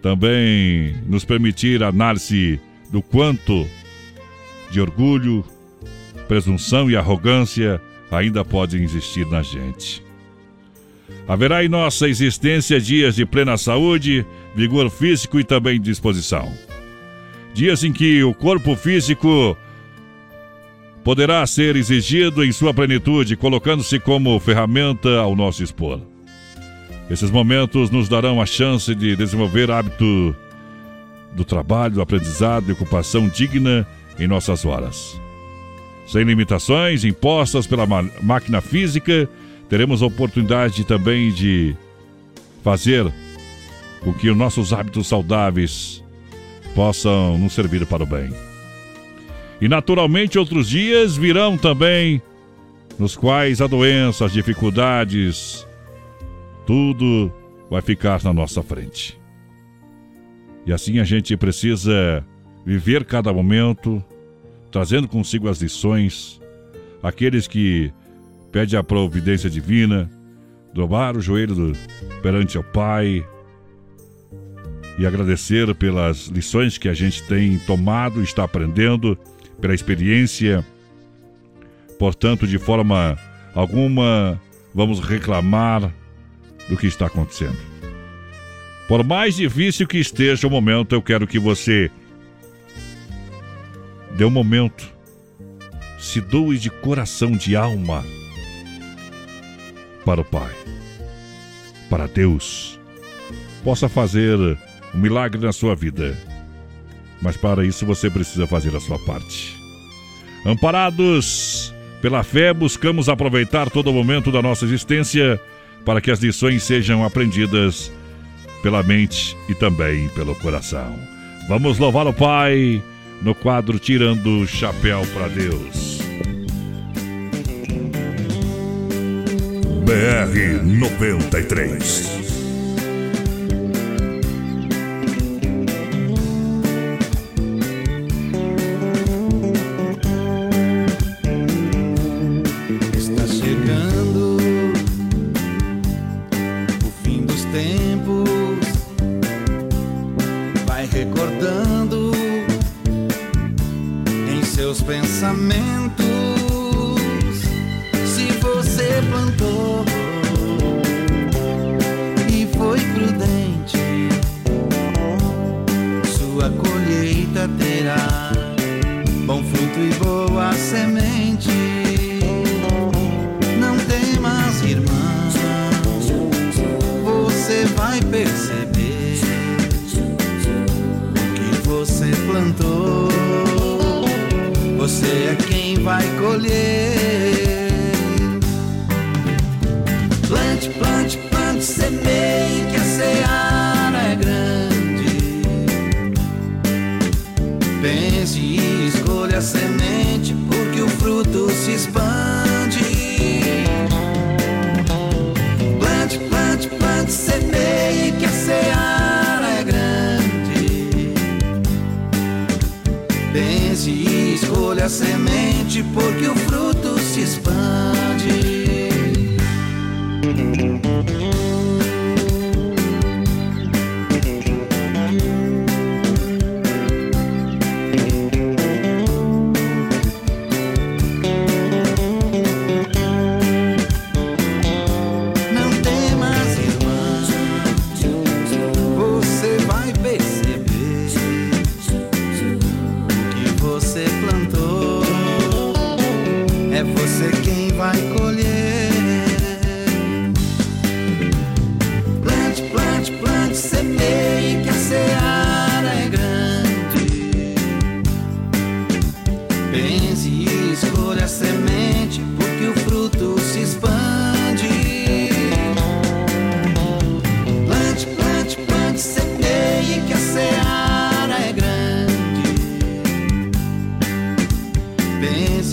Speaker 2: também nos permitir a análise do quanto de orgulho, presunção e arrogância ainda podem existir na gente. Haverá em nossa existência dias de plena saúde, vigor físico e também disposição. Dias em que o corpo físico poderá ser exigido em sua plenitude, colocando-se como ferramenta ao nosso dispor. Esses momentos nos darão a chance de desenvolver hábito do trabalho, aprendizado e ocupação digna em nossas horas. Sem limitações impostas pela máquina física, teremos a oportunidade também de fazer com que os nossos hábitos saudáveis possam nos servir para o bem. E naturalmente outros dias virão também, nos quais a doença, as dificuldades, tudo vai ficar na nossa frente. E assim a gente precisa viver cada momento, trazendo consigo as lições, aqueles que pedem a providência divina, dobrar o joelho do- perante ao Pai e agradecer pelas lições que a gente tem tomado, está aprendendo, pela experiência. Portanto, de forma alguma, vamos reclamar do que está acontecendo. Por mais difícil que esteja o momento, eu quero que você dê um momento, se doe de coração, de alma para o Pai, para Deus, possa fazer um milagre na sua vida. Mas para isso você precisa fazer a sua parte. Amparados pela fé, buscamos aproveitar todo momento da nossa existência para que as lições sejam aprendidas pela mente e também pelo coração. Vamos louvar o Pai no quadro Tirando o Chapéu para Deus.
Speaker 1: BR 93.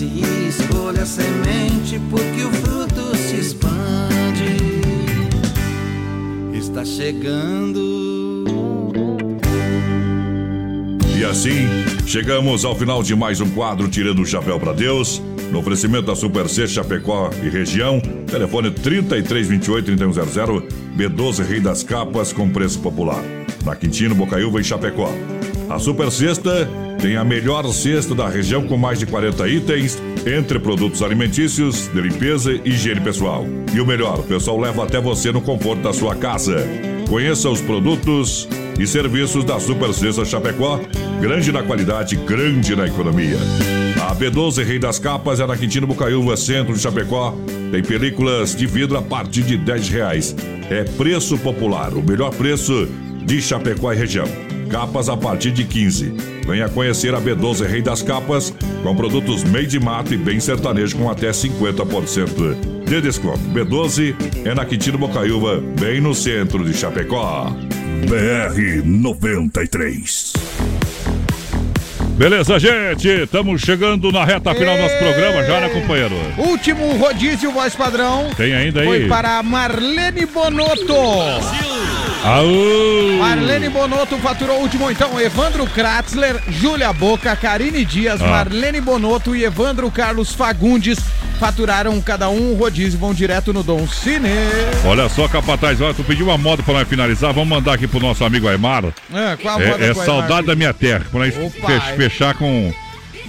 Speaker 5: Pense e escolha a semente, porque o fruto se expande. Está chegando.
Speaker 1: E assim, chegamos ao final de mais um quadro Tirando o Chapéu para Deus. No oferecimento da Super C Chapecó e região, telefone 3328-3100, B12 Rei das Capas com preço popular. Na Quintino, Bocaiúva e Chapecó. A Super Sexta tem a melhor cesta da região com mais de 40 itens, entre produtos alimentícios, de limpeza e higiene pessoal. E o melhor, o pessoal leva até você no conforto da sua casa. Conheça os produtos e serviços da Super Cesta Chapecó, grande na qualidade, grande na economia. A B12 Rei das Capas é na Quintino Bocaiúva, centro de Chapecó. Tem películas de vidro a partir de 10 reais. É preço popular, o melhor preço de Chapecó e região. Capas a partir de 15. Venha conhecer a B12 Rei das Capas, com produtos meio de mato e bem sertanejo com até 50% de desconto. B12 é na Quintino Bocaiúva, bem no centro de Chapecó.
Speaker 2: BR 93. Beleza, gente? Estamos chegando na reta final do nosso programa já, né, companheiro?
Speaker 3: Último rodízio voz padrão.
Speaker 2: Tem ainda aí?
Speaker 3: Foi para a Marlene Bonotto.
Speaker 2: Aú!
Speaker 3: Marlene Bonotto faturou o último, então. Evandro Kratzler, Júlia Boca, Karine Dias,
Speaker 2: Ah.
Speaker 3: Marlene Bonotto e Evandro Carlos Fagundes faturaram cada um um rodízio e vão direto no Dom Cine.
Speaker 2: Olha só, Capataz, olha, tu pediu uma moda pra nós finalizar, vamos mandar aqui pro nosso amigo Aymar.
Speaker 3: Ah, qual a
Speaker 2: É,
Speaker 3: moda
Speaker 2: é
Speaker 3: o
Speaker 2: saudade
Speaker 3: Aymar?
Speaker 2: da minha terra, pra nós
Speaker 3: Opa, é.
Speaker 2: fechar com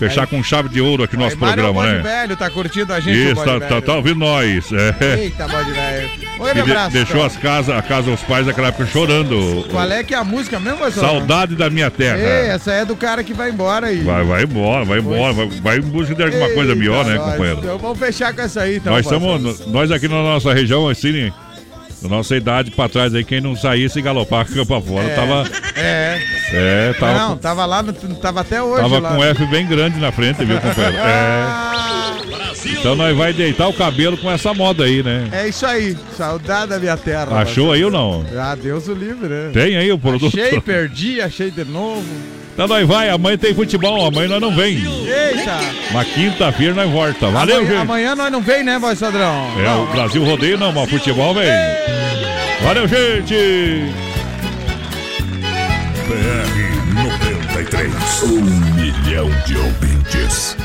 Speaker 2: fechar com chave de ouro aqui no nosso
Speaker 3: Aymar é o
Speaker 2: programa, né?
Speaker 3: velho, tá curtindo a gente,
Speaker 2: Isso, tá, tá, tá ouvindo nós. É.
Speaker 3: Eita, bode velho. Oi, meu
Speaker 2: de- deixou as casas, a casa dos pais daquela época chorando.
Speaker 3: Qual é que é a música mesmo,
Speaker 2: Saudade da minha terra.
Speaker 3: Ei, essa é do cara que vai embora aí.
Speaker 2: Vai, vai embora, vai embora, vai, vai em busca de alguma coisa
Speaker 3: Eita,
Speaker 2: melhor, né,
Speaker 3: nós.
Speaker 2: companheiro?
Speaker 3: Então vamos fechar com essa aí, então.
Speaker 2: nós estamos, nós aqui na nossa região, assim, da nossa idade pra trás aí, quem não saísse e galopar campo pra fora,
Speaker 3: É,
Speaker 2: tava.
Speaker 3: É.
Speaker 2: É, tava.
Speaker 3: Não, tava lá, no- tava até hoje
Speaker 2: Tava
Speaker 3: lá.
Speaker 2: com um F bem grande na frente, viu, companheiro? É. Então nós vai deitar o cabelo com essa moda aí, né?
Speaker 3: É isso aí, saudade da minha terra.
Speaker 2: Achou aí ou não?
Speaker 3: Ah, Deus o livre, né?
Speaker 2: Tem aí o produto?
Speaker 3: Achei, perdi, achei de novo.
Speaker 2: Então nós vai, amanhã tem futebol, amanhã nós não vem.
Speaker 3: Eita!
Speaker 2: Mas quinta-feira nós volta. Valeu,
Speaker 3: amanhã,
Speaker 2: gente.
Speaker 3: amanhã nós não vem, né, voz padrão?
Speaker 2: É, o Brasil rodeio não, mas futebol vem. Valeu, gente!
Speaker 1: BR 93. Um milhão de ouvintes.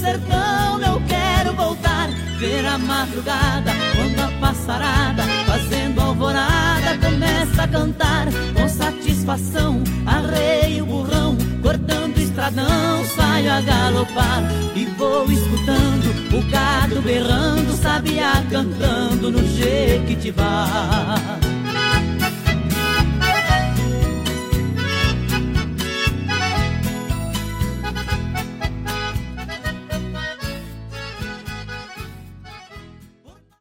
Speaker 9: Sertão eu quero voltar. Ver a madrugada, quando a passarada, fazendo alvorada, começa a cantar. Com satisfação, arreio o burrão, cortando o estradão, saio a galopar. E vou escutando o gado berrando, sabiá cantando no Jequitibá.